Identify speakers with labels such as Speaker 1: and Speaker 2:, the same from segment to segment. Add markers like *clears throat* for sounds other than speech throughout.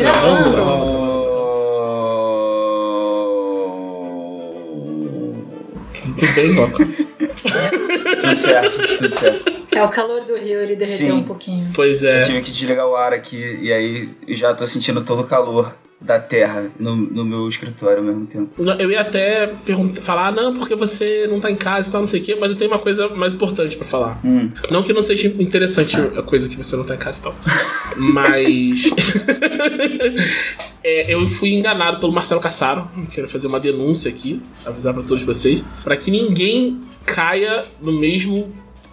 Speaker 1: gravando.
Speaker 2: gravando.
Speaker 3: Tudo bem, Coca?
Speaker 2: Tudo certo, tudo certo.
Speaker 1: É o calor do rio, ele derreteu
Speaker 2: Sim.
Speaker 1: um pouquinho.
Speaker 3: Pois é.
Speaker 2: Tive que desligar o ar aqui e aí já tô sentindo todo o calor da terra no, no meu escritório ao mesmo tempo.
Speaker 3: Eu ia até falar, não, porque você não tá em casa e tal, não sei o quê, mas eu tenho uma coisa mais importante pra falar.
Speaker 2: Hum.
Speaker 3: Não que não seja interessante a coisa que você não tá em casa e tal. *laughs* Mas. *laughs* É, eu fui enganado pelo Marcelo Cassaro. Quero fazer uma denúncia aqui, avisar pra todos vocês, pra que ninguém caia no mesmo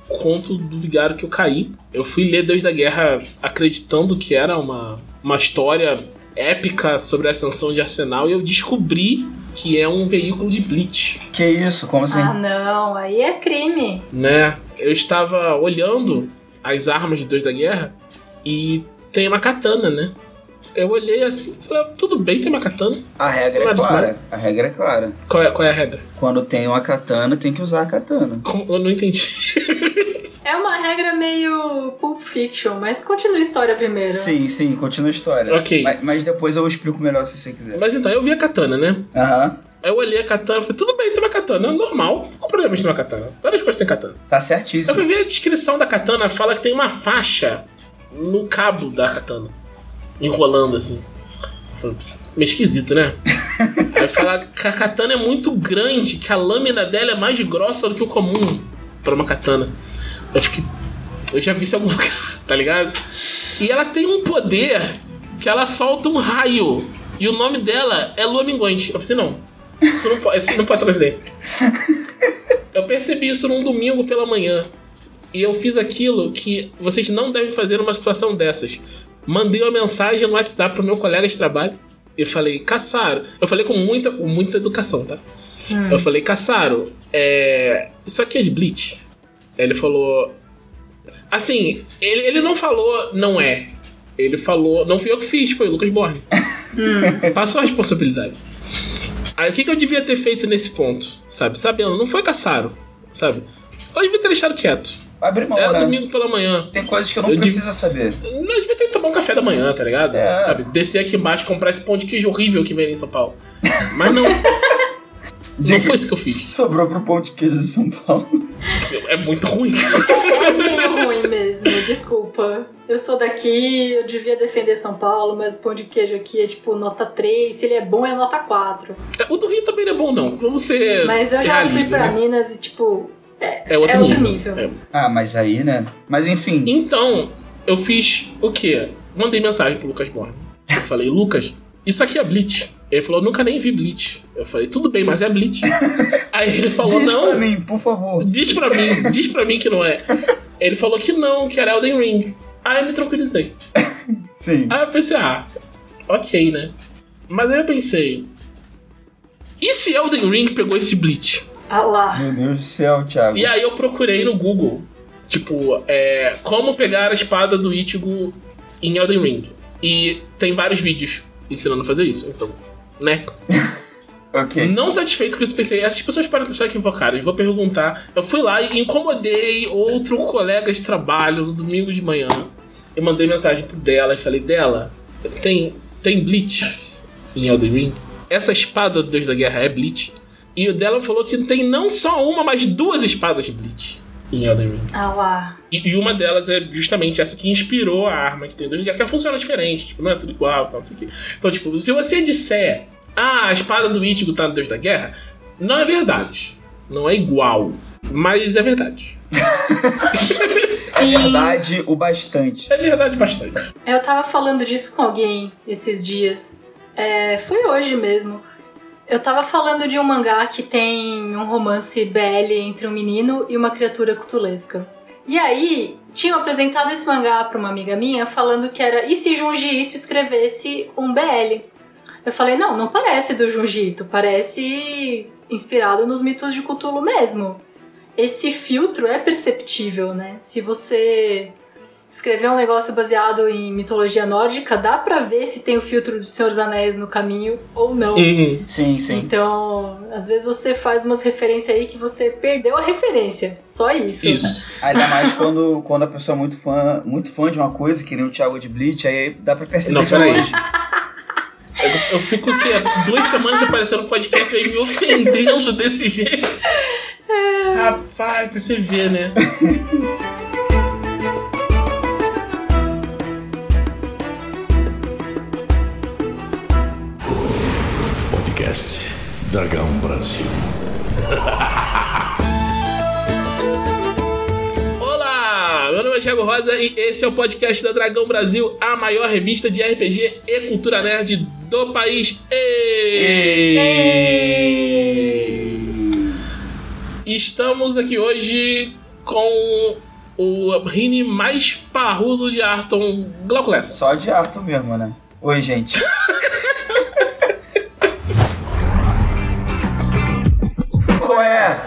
Speaker 3: conto do vigário que eu caí. Eu fui ler Deus da Guerra acreditando que era uma, uma história épica sobre a ascensão de Arsenal e eu descobri que é um veículo de Bleach,
Speaker 2: Que isso? Como assim?
Speaker 1: Ah, não, aí é crime.
Speaker 3: né? Eu estava olhando as armas de Deus da Guerra e tem uma katana, né? Eu olhei assim e falei, ah, tudo bem, tem uma katana.
Speaker 2: A regra é clara. A regra é clara.
Speaker 3: Qual é, qual é a regra?
Speaker 2: Quando tem uma katana, tem que usar a katana.
Speaker 3: Como- Eu não entendi. *laughs*
Speaker 1: É uma regra meio Pulp Fiction, mas continua a história primeiro.
Speaker 2: Sim, sim, continua a história.
Speaker 3: Ok.
Speaker 2: Mas, mas depois eu explico melhor se você quiser.
Speaker 3: Mas então, eu vi a katana, né?
Speaker 2: Aham.
Speaker 3: Aí eu olhei a katana e falei, tudo bem, tem uma katana, normal. Qual o problema de ter uma katana? Várias coisas tem katana.
Speaker 2: Tá
Speaker 3: Eu
Speaker 2: certíssimo.
Speaker 3: fui ver a descrição da katana, fala que tem uma faixa no cabo da katana. Enrolando assim. Eu falei, "Pss, meio esquisito, né? *laughs* Aí fala que a katana é muito grande, que a lâmina dela é mais grossa do que o comum para uma katana. Eu fiquei. Eu já vi isso em algum *laughs* lugar, tá ligado? E ela tem um poder que ela solta um raio. E o nome dela é Lua Minguante. Eu pensei, não. Isso não pode, isso não pode ser coincidência. *laughs* Eu percebi isso num domingo pela manhã. E eu fiz aquilo que vocês não devem fazer numa situação dessas. Mandei uma mensagem no WhatsApp pro meu colega de trabalho. E falei, Caçaro. Eu falei com muita, com muita educação, tá? Eu falei, Caçaro, é... isso aqui é de Bleach. Ele falou. Assim, ele, ele não falou não é. Ele falou, não fui eu que fiz, foi o Lucas Borne. Passou a responsabilidade. Aí o que, que eu devia ter feito nesse ponto? Sabe? Sabendo, não foi Caçaro, sabe? Eu devia ter deixado quieto.
Speaker 2: Abre mão,
Speaker 3: Era
Speaker 2: né?
Speaker 3: domingo pela manhã.
Speaker 2: Tem coisas que eu não
Speaker 3: Eu
Speaker 2: precisa saber.
Speaker 3: Não, eu devia ter que tomar um café da manhã, tá ligado?
Speaker 2: É.
Speaker 3: Sabe? Descer aqui embaixo e comprar esse pão de queijo horrível que vem em São Paulo. Mas não. *laughs* não foi isso que eu fiz.
Speaker 2: Sobrou pro pão de queijo de São Paulo.
Speaker 3: É muito ruim.
Speaker 1: É meio ruim mesmo, desculpa. Eu sou daqui, eu devia defender São Paulo, mas o pão de queijo aqui é tipo nota 3, se ele é bom é nota 4.
Speaker 3: O do Rio também não é bom, não. Vamos ser.
Speaker 1: Mas eu já fui pra
Speaker 3: né?
Speaker 1: Minas e tipo, é,
Speaker 3: É outro
Speaker 1: é outro
Speaker 3: nível.
Speaker 1: nível.
Speaker 3: É.
Speaker 2: Ah, mas aí, né? Mas enfim.
Speaker 3: Então, eu fiz o quê? Mandei mensagem pro Lucas Borne. Eu falei, Lucas, isso aqui é Bleach. Ele falou, nunca nem vi Bleach. Eu falei, tudo bem, mas é Bleach. *laughs* Aí ele falou,
Speaker 2: Diz
Speaker 3: não.
Speaker 2: pra mim, por favor.
Speaker 3: Diz pra mim, diz pra mim que não é. Ele falou que não, que era Elden Ring. Aí eu me tranquilizei. *laughs*
Speaker 2: Sim.
Speaker 3: Aí eu pensei, ah, ok, né? Mas aí eu pensei, e se Elden Ring pegou esse Bleach?
Speaker 1: Ah lá.
Speaker 2: Meu Deus do céu, Thiago.
Speaker 3: E aí eu procurei no Google, tipo, é, como pegar a espada do Ichigo em Elden Ring. E tem vários vídeos ensinando a fazer isso, então, né? *laughs* Não satisfeito com isso, pensei, essas pessoas podem estar equivocadas, vou perguntar. Eu fui lá e incomodei outro colega de trabalho no domingo de manhã. E mandei mensagem pro dela e falei, dela, tem, tem Bleach em Elden Ring? Essa espada do Deus da Guerra é Bleach? E o dela falou que tem não só uma, mas duas espadas de Bleach em Elden Ring.
Speaker 1: Ah lá.
Speaker 3: E, e uma delas é justamente essa que inspirou a arma que tem Deus da Guerra, que funciona diferente, tipo, não é tudo igual, tal, não sei o quê. Então, tipo, se você disser, ah, a espada do Ichigo tá no Deus da Guerra, não é verdade. Não é igual. Mas é verdade. *laughs*
Speaker 1: Sim.
Speaker 2: Verdade o bastante.
Speaker 3: É verdade bastante.
Speaker 1: Eu tava falando disso com alguém esses dias. É, foi hoje mesmo. Eu tava falando de um mangá que tem um romance BL entre um menino e uma criatura cutulesca. E aí, tinham apresentado esse mangá pra uma amiga minha falando que era e se Junji Ito escrevesse um BL? Eu falei, não, não parece do Junji Ito, parece inspirado nos mitos de Cthulhu mesmo. Esse filtro é perceptível, né? Se você escrever um negócio baseado em mitologia nórdica, dá pra ver se tem o filtro do Senhor dos Anéis no caminho ou não.
Speaker 3: Uhum.
Speaker 2: Sim, sim.
Speaker 1: Então, às vezes você faz umas referências aí que você perdeu a referência. Só isso.
Speaker 3: Isso. *laughs*
Speaker 2: Ainda mais quando, quando a pessoa é muito fã, muito fã de uma coisa, que nem o Thiago de Bleach, aí dá pra perceber
Speaker 3: Não,
Speaker 2: de
Speaker 3: peraí.
Speaker 2: longe.
Speaker 3: Eu, eu fico aqui há duas semanas aparecendo no podcast e me ofendendo desse jeito. *laughs* Rapaz, pra você ver, né? *laughs*
Speaker 4: Podcast Dragão Brasil. *laughs*
Speaker 3: Olá, meu nome é Thiago Rosa e esse é o podcast da Dragão Brasil, a maior revista de RPG e cultura nerd do país. Ei! Estamos aqui hoje com o Rini mais parrudo de Arton, Glauco.
Speaker 2: Só de Arthur mesmo, né? Oi, gente. *laughs* Qual é?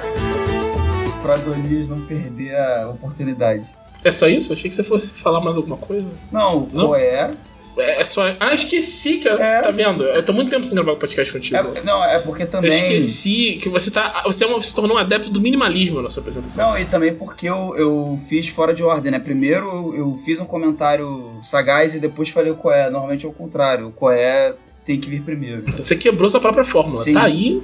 Speaker 2: Pra Golias não perder a oportunidade.
Speaker 3: É só isso? Achei que você fosse falar mais alguma coisa.
Speaker 2: Não,
Speaker 3: Não?
Speaker 2: qual é?
Speaker 3: É, é só. Ah, esqueci que.
Speaker 2: É.
Speaker 3: Tá vendo? Eu tô muito tempo sem gravar podcast contigo.
Speaker 2: É- Não, é porque
Speaker 3: Eu
Speaker 2: também.
Speaker 3: esqueci que você tá. Você, é uma- se tornou um adepto do minimalismo na sua apresentação.
Speaker 2: Não, e também porque eu, eu fiz fora de ordem, né? Primeiro eu fiz um comentário sagaz e depois falei o qual é. Normalmente é o contrário. O qual é tem que vir primeiro.
Speaker 3: Você quebrou sua própria fórmula.
Speaker 2: Sim.
Speaker 3: Tá aí,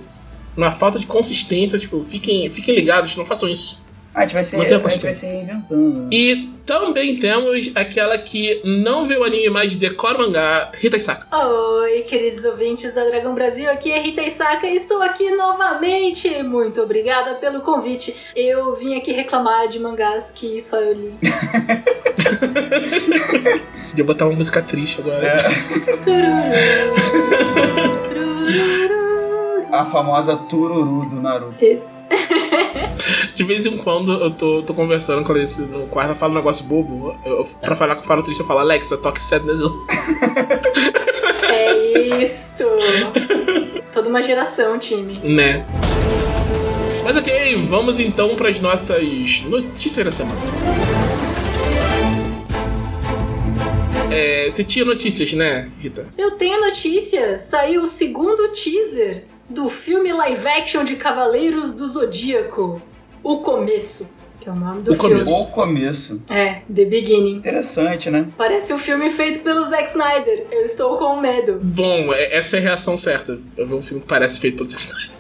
Speaker 3: na falta de consistência, tipo, fiquem, fiquem ligados, não façam isso.
Speaker 2: A gente vai se,
Speaker 3: Mantenha
Speaker 2: a gente vai se reinventando. né?
Speaker 3: E também temos aquela que não vê o anime, mas decora o mangá, Rita Isaka.
Speaker 1: Oi, queridos ouvintes da Dragão Brasil, aqui é Rita Isaka e estou aqui novamente. Muito obrigada pelo convite. Eu vim aqui reclamar de mangás que só eu li. *laughs*
Speaker 3: Podia botar uma música triste agora.
Speaker 2: É. A famosa Tururu do Naruto.
Speaker 1: Isso. *laughs*
Speaker 3: De vez em quando eu tô, tô conversando com eles no quarto, eu falo um negócio bobo. Eu, pra falar com o Faro Triste, eu falo, Alexa, toque Sadness. *laughs*
Speaker 1: É isto. Toda uma geração, time.
Speaker 3: né? Mas ok, vamos então para as nossas notícias da semana. É, você tinha notícias, né, Rita?
Speaker 1: Eu tenho notícias. Saiu o segundo teaser do filme live action de Cavaleiros do Zodíaco. O Começo, que é o nome do
Speaker 3: O
Speaker 1: filme.
Speaker 3: Começo.
Speaker 2: O começo.
Speaker 1: É, The Beginning.
Speaker 2: Interessante, né?
Speaker 1: Parece um filme feito pelo Zack Snyder. Eu estou com medo.
Speaker 3: Bom, é- essa é a reação certa. Eu ver um filme que parece feito pelo Zack Snyder.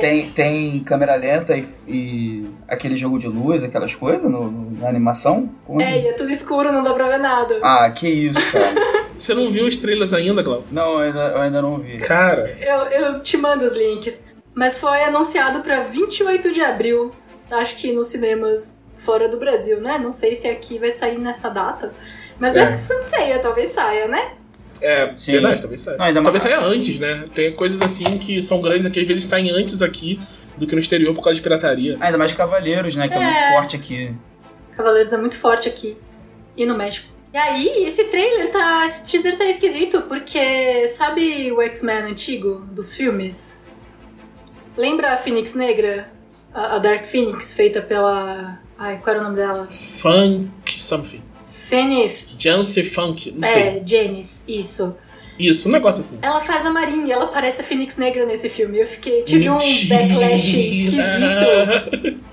Speaker 2: Tem, tem câmera lenta e, e aquele jogo de luz, aquelas coisas no, no- na animação? Como
Speaker 1: É,
Speaker 2: assim?
Speaker 1: e é tudo escuro, não dá pra ver nada.
Speaker 2: Ah, que isso, cara. *laughs*
Speaker 3: Você não viu os trailers ainda, Glauco?
Speaker 2: não, eu ainda, eu ainda não vi.
Speaker 3: Cara,
Speaker 1: Eu, eu te mando os links. Mas foi anunciado pra 28 de abril. Acho que nos cinemas fora do Brasil, né? Não sei se aqui vai sair nessa data. Mas é,
Speaker 3: É.
Speaker 1: que Sanseia talvez saia, né?
Speaker 3: é
Speaker 2: Sim.
Speaker 3: verdade, talvez saia.
Speaker 2: Não, ainda
Speaker 3: talvez
Speaker 2: mais-
Speaker 3: saia antes, né? Tem coisas assim que são grandes aqui, às vezes saem antes aqui do que no exterior por causa de pirataria.
Speaker 2: Ainda mais Cavaleiros, né? Que é,
Speaker 1: É.
Speaker 2: muito forte aqui.
Speaker 1: Cavaleiros é muito forte aqui. E no México. E aí, esse trailer tá. Esse teaser tá esquisito, porque sabe o X-Men antigo dos filmes? Lembra a Fênix Negra? A, a Dark Phoenix, feita pela. Ai, qual era o nome dela?
Speaker 3: Funk something.
Speaker 1: Fenif.
Speaker 3: Jancy Funk, não sei.
Speaker 1: É, Janice, isso.
Speaker 3: Isso, um negócio assim.
Speaker 1: Ela faz a Marinha, ela parece a Fênix Negra nesse filme. Eu fiquei. Tive
Speaker 3: Mentira.
Speaker 1: um backlash esquisito. *laughs*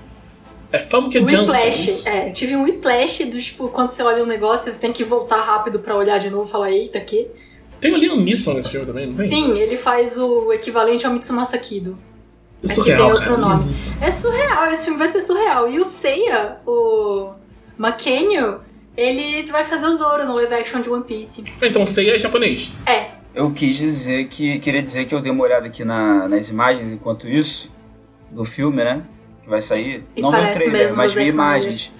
Speaker 3: É Funk Jancy.
Speaker 1: Whiplash, é. Tive um whiplash do tipo, quando você olha um negócio, você tem que voltar rápido pra olhar de novo e falar, eita, aqui.
Speaker 3: Tem o Liam Neeson nesse filme também, não tem?
Speaker 1: Sim, ele faz o equivalente ao Mitsumasa Kido.
Speaker 3: É
Speaker 1: Aqui
Speaker 3: surreal,
Speaker 1: tem outro
Speaker 3: cara.
Speaker 1: nome.
Speaker 3: Neeson.
Speaker 1: É surreal, esse filme vai ser surreal. E o Seiya, o McKenna, ele vai fazer o Zoro no live action de One Piece.
Speaker 3: Então, Seiya é japonês.
Speaker 1: É,
Speaker 2: Eu quis dizer que. Queria dizer que eu dei uma olhada aqui na- nas imagens enquanto isso, do filme, né? Que vai sair.
Speaker 1: E
Speaker 2: não
Speaker 1: parece
Speaker 2: trailer,
Speaker 1: mesmo
Speaker 2: mas vi
Speaker 1: Zack
Speaker 2: imagens.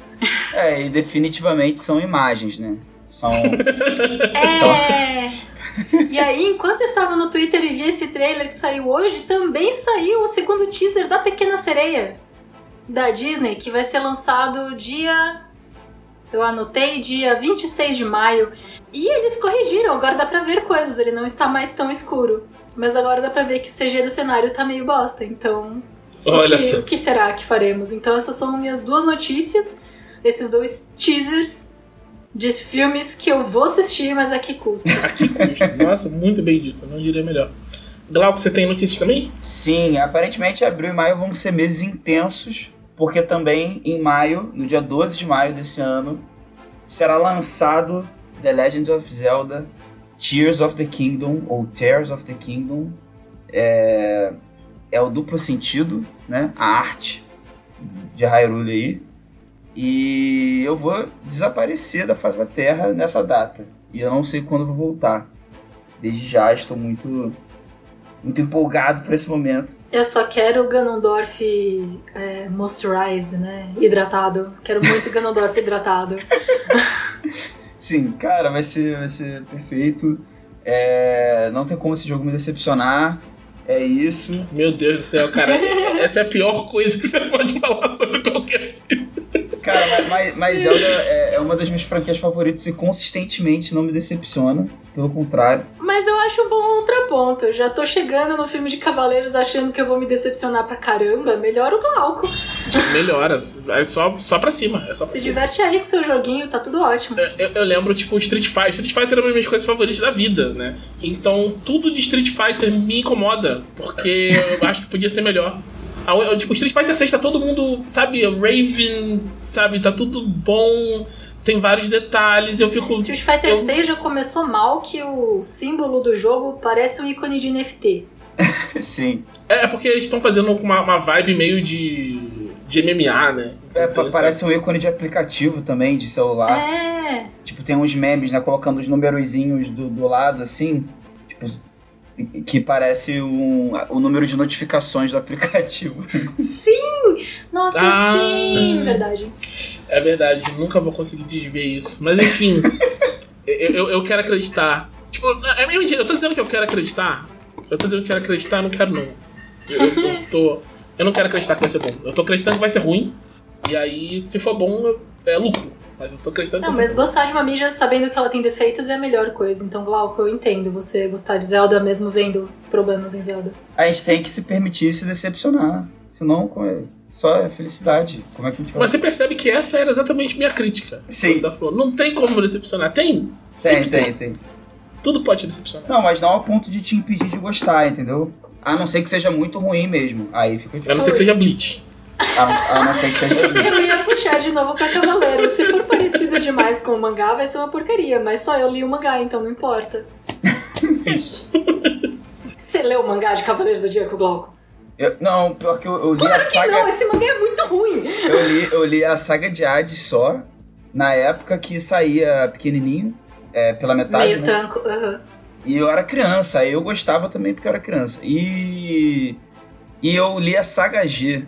Speaker 2: É, e definitivamente são imagens, né? São.
Speaker 1: É. E aí, enquanto eu estava no Twitter e vi esse trailer que saiu hoje, também saiu o segundo teaser da Pequena Sereia da Disney, que vai ser lançado dia. Eu anotei dia 26 de maio. E eles corrigiram, agora dá pra ver coisas, ele não está mais tão escuro. Mas agora dá pra ver que o CG do cenário tá meio bosta, então. O,
Speaker 3: Olha
Speaker 1: que,
Speaker 3: só.
Speaker 1: o que será que faremos? Então, essas são minhas duas notícias, esses dois teasers. de filmes que eu vou assistir, mas a que custo. *laughs*
Speaker 3: A que custo? Nossa, muito bem dito, não diria melhor. Glauco, você tem notícias também?
Speaker 2: Sim, aparentemente abril e maio vão ser meses intensos, porque também em maio, no dia 12 de maio desse ano, será lançado The Legend of Zelda Tears of the Kingdom, ou Tears of the Kingdom. É, é o duplo sentido, né? A arte de Hyrule aí. E eu vou desaparecer da face da Terra nessa data. E eu não sei quando vou voltar. Desde já estou muito muito empolgado para esse momento.
Speaker 1: Eu só quero o Ganondorf é, moisturized, né? Hidratado. Quero muito Ganondorf *laughs* hidratado.
Speaker 2: Sim, cara, vai ser, vai ser perfeito. É, não tem como esse jogo me decepcionar. É isso.
Speaker 3: Meu Deus do céu, cara. Essa é a pior coisa que você pode falar sobre qualquer coisa.
Speaker 2: Cara, mas, mas Zelda é, é uma das minhas franquias favoritas e consistentemente não me decepciona. Pelo contrário.
Speaker 1: Mas eu acho um bom contraponto. Eu já tô chegando no filme de Cavaleiros achando que eu vou me decepcionar pra caramba. Melhora o Glauco.
Speaker 3: Melhora. É só, só pra cima. É só pra
Speaker 1: Se
Speaker 3: cima.
Speaker 1: diverte aí com seu joguinho, tá tudo ótimo.
Speaker 3: Eu, eu- eu lembro, tipo, Street Fighter. Street Fighter é uma das minhas coisas favoritas da vida, né? Então, tudo de Street Fighter me incomoda, porque eu acho que podia ser melhor. A Tipo, Street Fighter 6 tá todo mundo, sabe, Raven, sabe, tá tudo bom, tem vários detalhes, eu fico.
Speaker 1: Street Fighter
Speaker 3: eu-
Speaker 1: 6 já começou mal que o símbolo do jogo parece um ícone de NFT. *laughs*
Speaker 2: Sim.
Speaker 3: É, é porque eles estão fazendo uma, uma vibe meio de. de MMA, né?
Speaker 2: É,
Speaker 3: Então,
Speaker 2: pa- parece um ícone de aplicativo também, de celular.
Speaker 1: É.
Speaker 2: Tipo, tem uns memes, né? Colocando os numerozinhos do, do lado, assim. Que parece um, o número de notificações do aplicativo.
Speaker 1: Sim! Nossa,
Speaker 3: Ah.
Speaker 1: sim! Verdade.
Speaker 3: É verdade, nunca vou conseguir desver isso. Mas enfim, *laughs* eu, eu, eu quero acreditar. Tipo, é meio mentira, eu tô dizendo que eu quero acreditar. Eu tô dizendo que eu quero acreditar, eu não quero não. Eu, eu, eu *laughs* tô. Eu não quero acreditar que vai ser bom. Eu tô acreditando que vai ser ruim. E aí, se for bom, é lucro. Mas eu tô acreditando
Speaker 1: Não, mas gostar de uma mídia sabendo que ela tem defeitos é a melhor coisa. Então, Glauco, eu entendo você gostar de Zelda mesmo vendo problemas em Zelda.
Speaker 2: A gente tem que se permitir se decepcionar. Senão, é- só é felicidade. Como é que a gente vai...
Speaker 3: Mas você percebe que essa era exatamente minha crítica.
Speaker 2: Sim.
Speaker 3: Você tá falando, não tem como me decepcionar. Tem?
Speaker 2: Tem,
Speaker 3: Sempre
Speaker 2: tem, tem.
Speaker 3: Tudo pode te decepcionar.
Speaker 2: Não, mas não ao ponto de te impedir de gostar, entendeu? A não ser que seja muito ruim mesmo. Aí fica
Speaker 3: A
Speaker 2: difícil.
Speaker 3: não ser que seja Bleach.
Speaker 2: A, a não ser que seja. *laughs*
Speaker 1: Eu ia puxar de novo pra Cavaleiro. Se for parecido demais com o mangá, vai ser uma porcaria. Mas só eu li o mangá, então não importa. *laughs*
Speaker 3: Isso.
Speaker 1: Você leu o mangá de Cavaleiros do Zodíaco, Glauco?
Speaker 2: Eu- não, pior que eu, eu li
Speaker 1: Claro
Speaker 2: a
Speaker 1: que
Speaker 2: saga.
Speaker 1: não, esse mangá é muito ruim.
Speaker 2: Eu li, eu li a saga de Hades só, na época que saía pequenininho, é, pela metade,
Speaker 1: Meio
Speaker 2: né?
Speaker 1: tanco. aham.
Speaker 2: E eu era criança, eu gostava também porque eu era criança. E e eu li a saga G,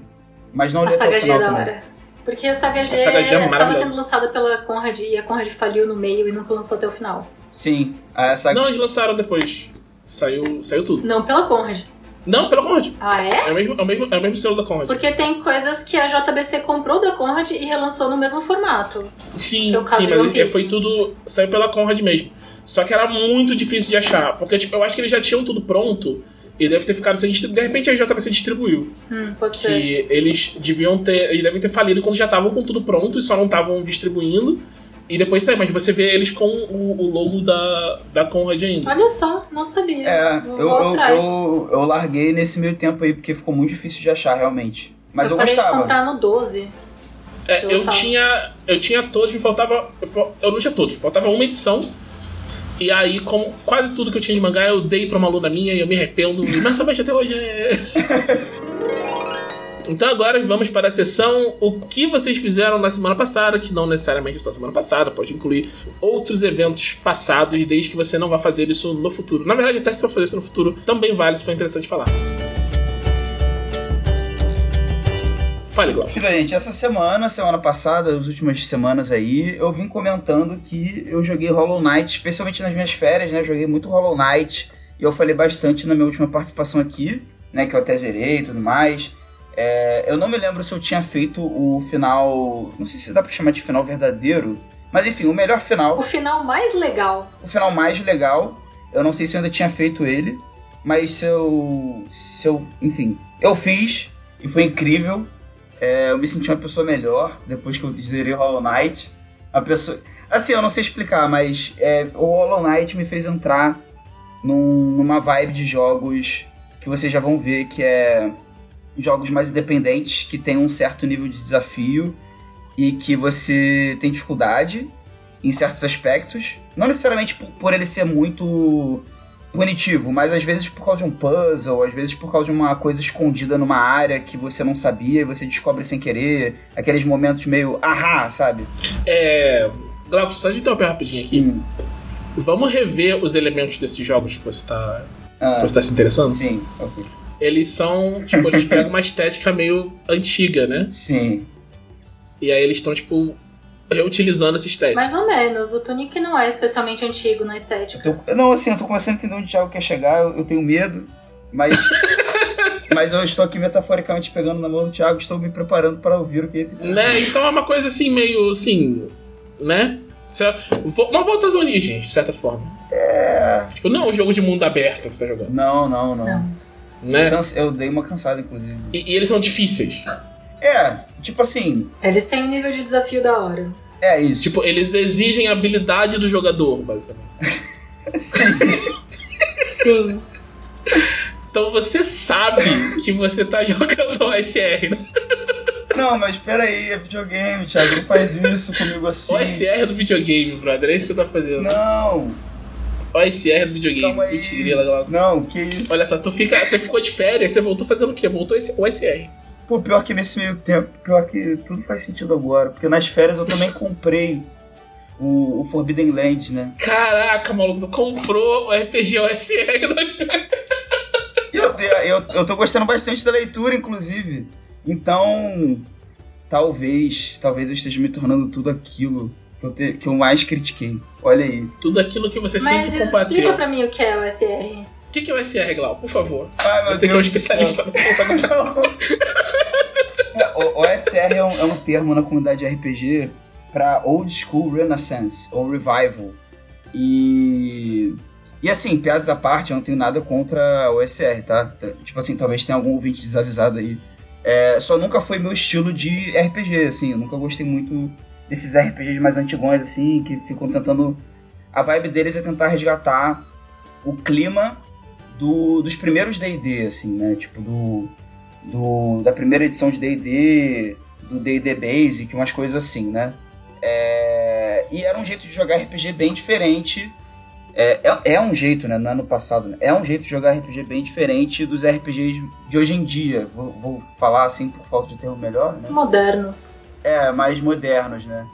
Speaker 2: mas não
Speaker 1: A
Speaker 2: até
Speaker 1: saga G é da
Speaker 2: também.
Speaker 1: hora. Porque a saga G,
Speaker 3: A saga G é
Speaker 1: tava sendo lançada pela Conrad e a Conrad faliu no meio e nunca lançou até o final.
Speaker 2: Sim, a saga
Speaker 3: Não, eles lançaram depois. Saiu, saiu tudo.
Speaker 1: Não pela Conrad.
Speaker 3: Não, pela Conrad.
Speaker 1: Ah, é?
Speaker 3: É o mesmo, é o mesmo, é o mesmo selo da Conrad.
Speaker 1: Porque tem coisas que a JBC comprou da Conrad e relançou no mesmo formato.
Speaker 3: Sim,
Speaker 1: que é o caso
Speaker 3: sim, mas
Speaker 1: Piece.
Speaker 3: foi tudo. Saiu pela Conrad mesmo. Só que era muito difícil de achar. Porque, tipo, eu acho que eles já tinham tudo pronto e deve ter ficado sem distribuir. De repente a JBC distribuiu.
Speaker 1: Hum, pode ser.
Speaker 3: Que eles deviam ter. Eles devem ter falido quando já estavam com tudo pronto e só não estavam distribuindo. E depois saiu, mas você vê eles com o, o logo da, da Conrad ainda.
Speaker 1: Olha só, não sabia.
Speaker 2: É,
Speaker 1: Vou,
Speaker 2: eu, eu,
Speaker 1: atrás.
Speaker 2: eu, eu larguei nesse meio tempo aí, porque ficou muito difícil de achar, realmente. Mas eu,
Speaker 1: parei
Speaker 2: gostava.
Speaker 1: de comprar no 12.
Speaker 3: É,
Speaker 1: Eu
Speaker 3: eu, tinha. Eu tinha todos, me faltava. Eu, fa- eu não tinha todos, faltava uma edição. E aí, como quase tudo que eu tinha de mangá, eu dei pra uma aluna minha e eu me arrependo imensamente até hoje. *laughs* Então agora vamos para a sessão O que vocês fizeram na semana passada, que não necessariamente só semana passada, pode incluir outros eventos passados, desde que você não vá fazer isso no futuro. Na verdade, até se for fazer isso no futuro, também vale, se for interessante falar. Fale, Glauco.
Speaker 2: Então, gente, essa semana, semana passada, as últimas semanas aí, eu vim comentando que eu joguei Hollow Knight, especialmente nas minhas férias, né? Eu joguei muito Hollow Knight e eu falei bastante na minha última participação aqui, né? Que eu até zerei e tudo mais. É, eu não me lembro se eu tinha feito o final. Não sei se dá pra chamar de final verdadeiro. Mas enfim, o melhor final.
Speaker 1: O final mais legal.
Speaker 2: o final mais legal. Eu não sei se eu ainda tinha feito ele, mas se eu. Se eu enfim, eu fiz e foi incrível. É, eu me senti uma pessoa melhor depois que eu zerei Hollow Knight. A pessoa, Assim, eu não sei explicar, mas é, o Hollow Knight me fez entrar num- numa vibe de jogos que vocês já vão ver que é jogos mais independentes, que tem um certo nível de desafio e que você tem dificuldade em certos aspectos. Não necessariamente por, por ele ser muito punitivo, mas às vezes por causa de um puzzle, às vezes por causa de uma coisa escondida numa área que você não sabia e você descobre sem querer. Aqueles momentos meio ahá, sabe?
Speaker 3: É. Glauco, só de interromper rapidinho aqui.
Speaker 2: Hum.
Speaker 3: Vamos rever os elementos desses jogos que você tá,
Speaker 2: Ah,
Speaker 3: que você tá se interessando?
Speaker 2: sim, ok.
Speaker 3: Eles são, tipo, eles pegam uma estética meio antiga, né?
Speaker 2: Sim.
Speaker 3: E aí eles estão, tipo, reutilizando essa estética.
Speaker 1: Mais ou menos. O Tunic não é especialmente antigo na estética.
Speaker 2: Eu tô- não, assim, eu tô começando a entender onde o Thiago quer chegar, eu, eu tenho medo, mas. *laughs* mas eu estou aqui metaforicamente pegando na mão do Thiago, estou me preparando para ouvir o que ele tem
Speaker 3: Né? Então é uma coisa assim, meio assim. Né? Uma volta às origens, de certa forma.
Speaker 2: É.
Speaker 3: Tipo, não é um jogo de mundo aberto que você tá jogando.
Speaker 2: Não, não, não.
Speaker 1: Não.
Speaker 3: Né?
Speaker 2: Eu dei uma cansada, inclusive.
Speaker 3: E, e eles são difíceis.
Speaker 2: É, tipo assim,
Speaker 1: Eles têm um nível de desafio da hora.
Speaker 2: é isso.
Speaker 3: Tipo, eles exigem a habilidade do jogador, basicamente. *laughs*
Speaker 1: Sim.
Speaker 3: Então você sabe que você tá jogando OSR. Né?
Speaker 2: Não, mas peraí, é videogame, Thiago, não faz isso comigo *laughs* assim.
Speaker 3: OSR do videogame, brother. É isso que você tá fazendo.
Speaker 2: Não,
Speaker 3: OSR do videogame. Glauco.
Speaker 2: Não, que isso.
Speaker 3: Olha só, tu fica, você ficou de férias, você voltou fazendo o quê? Voltou esse OSR.
Speaker 2: Pô, pior que nesse meio tempo, pior que tudo faz sentido agora. Porque nas férias eu também comprei o, o Forbidden Lands, né?
Speaker 3: Caraca, maluco, comprou o RPG OSR.
Speaker 2: Eu, eu, eu tô gostando bastante da leitura, inclusive. Então, talvez, talvez eu esteja me tornando tudo aquilo que eu, te- que eu mais critiquei. Olha aí.
Speaker 3: Tudo aquilo que você
Speaker 1: Mas
Speaker 3: sempre
Speaker 1: explica
Speaker 3: combateu.
Speaker 1: pra mim o que é o SR.
Speaker 3: O que, que é o OSR, Glau? Por favor.
Speaker 2: Ai,
Speaker 3: Você que é um
Speaker 2: Deus do
Speaker 3: especialista no. *laughs*
Speaker 2: É, o OSR é um, é um termo na comunidade de RPG para Old School Renaissance ou Revival. E. E assim, piadas à parte, eu não tenho nada contra o tá? Tá, Tipo assim, talvez tenha algum ouvinte desavisado aí. É, só nunca foi meu estilo de RPG, assim, eu nunca gostei muito desses RPGs mais antigões, assim, que ficam tentando. A vibe deles é tentar resgatar o clima do- dos primeiros DD, assim, né? Tipo, do, do- da primeira edição de D&D, do D&D Basic, umas coisas assim, né? É, e era um jeito de jogar RPG bem diferente. É, é, é um jeito, né? Não é no passado, né? É um jeito de jogar RPG bem diferente dos RPGs de hoje em dia. Vou, vou falar assim por falta de termo melhor, né?
Speaker 1: Modernos.
Speaker 2: É, mais modernos, né?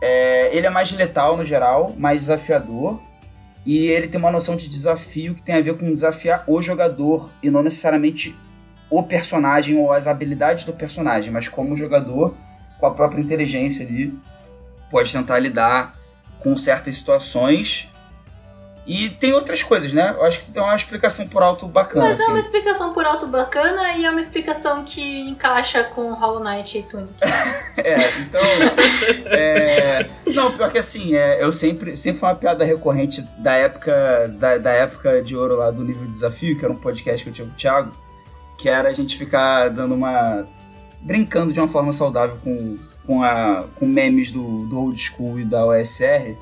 Speaker 2: É, ele é mais letal no geral, mais desafiador. E ele tem uma noção de desafio que tem a ver com desafiar o jogador e não necessariamente o personagem ou as habilidades do personagem, mas como o jogador, com a própria inteligência ali, pode tentar lidar com certas situações. E tem outras coisas, né? Eu acho que tem uma explicação por alto bacana.
Speaker 1: Mas é
Speaker 2: assim.
Speaker 1: uma explicação por alto bacana e é uma explicação que encaixa com Hollow Knight e Tunic. *laughs*
Speaker 2: É, então. é, não, pior que assim, é, eu sempre, sempre foi uma piada recorrente da época, da, da época de ouro lá do nível de desafio, que era um podcast que eu tinha com o Thiago, que era a gente ficar dando uma. brincando de uma forma saudável com, com, a, com memes do, do old school e da OSR.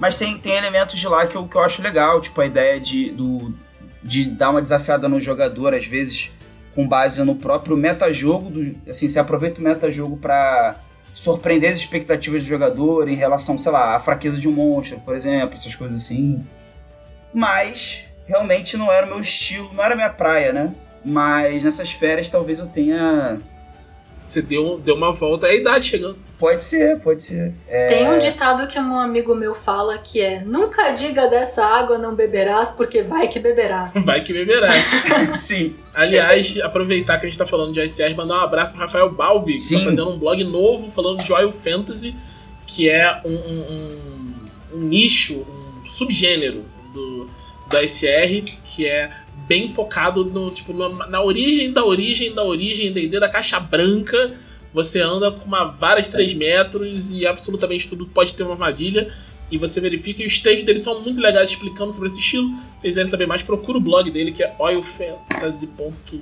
Speaker 2: Mas tem, tem elementos de lá que eu, que eu acho legal, tipo a ideia de, do, de dar uma desafiada no jogador, às vezes com base no próprio metajogo, do, assim, você aproveita o metajogo para surpreender as expectativas do jogador em relação, sei lá, à fraqueza de um monstro, por exemplo, essas coisas assim. Mas realmente não era o meu estilo, não era a minha praia, né? Mas nessas férias talvez eu tenha.
Speaker 3: Você deu, deu uma volta, é a idade chegando.
Speaker 2: Pode ser, pode ser. É...
Speaker 1: Tem um ditado que um amigo meu fala que é: Nunca diga dessa água não beberás, porque vai que beberás. *laughs*
Speaker 3: Vai que beberá. *laughs*
Speaker 2: Sim.
Speaker 3: Aliás, aproveitar que a gente tá falando de ICR, mandar um abraço pro Rafael Balbi, que
Speaker 2: Sim.
Speaker 3: tá fazendo um blog novo falando de Royal Fantasy, que é um, um- um- um nicho, um subgênero do, da ICR, que é bem focado no, tipo, na, na origem da origem da origem da ideia da caixa branca. Você anda com uma vara de 3 metros e absolutamente tudo pode ter uma armadilha. E você verifica e os textos dele são muito legais explicando sobre esse estilo. Se quiserem saber mais, procura o blog dele que é oilfantasy.com.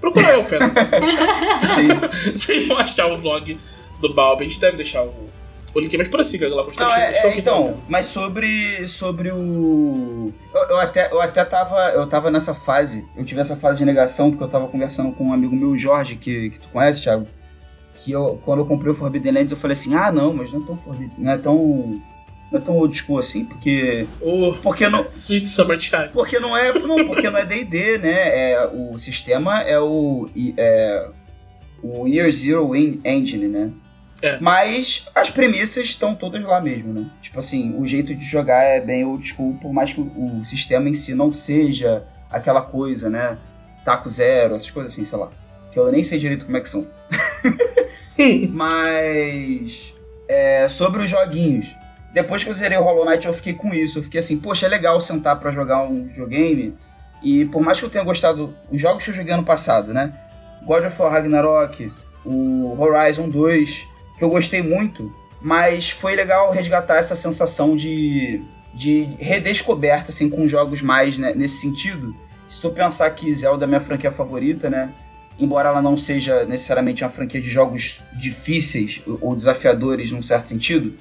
Speaker 3: Procura Oil Fantasy. *laughs*
Speaker 2: Sim. *laughs*
Speaker 3: Vocês vão achar o blog do Balbi. A gente deve deixar o, O link, mas prossiga, Glauco.
Speaker 2: Não, é, é, então, mas sobre, sobre o... Eu, eu, até, eu até tava, eu tava nessa fase, eu tive essa fase de negação, porque eu tava conversando com um amigo meu, Jorge, que, que tu conhece, Thiago, que eu, quando eu comprei o Forbidden Lands, eu falei assim, ah, não, mas não é tão Forbidden, não é tão... Não é tão old school assim, porque.
Speaker 3: Oh,
Speaker 2: porque não.
Speaker 3: Sweet Summertime.
Speaker 2: Porque não é. Não, porque não é DD, né? É, o sistema é o. É, o Year Zero Engine, né?
Speaker 3: É.
Speaker 2: Mas as premissas estão todas lá mesmo, né? Tipo assim, o jeito de jogar é bem old school, por mais que o sistema em si não seja aquela coisa, né? Taco zero, essas coisas assim, sei lá. Que eu nem sei direito como é que são. *laughs* *laughs* Mas. É, sobre os joguinhos. Depois que eu zerei o Hollow Knight, eu fiquei com isso. Eu fiquei assim, poxa, é legal sentar para jogar um videogame. E por mais que eu tenha gostado. Os jogos que eu joguei ano passado, né? God of War Ragnarok, o Horizon 2, que eu gostei muito, mas foi legal resgatar essa sensação de, de redescoberta, assim, com jogos mais né, nesse sentido. Se tu pensar que Zelda é minha franquia favorita, né? Embora ela não seja necessariamente uma franquia de jogos difíceis ou desafiadores num certo sentido,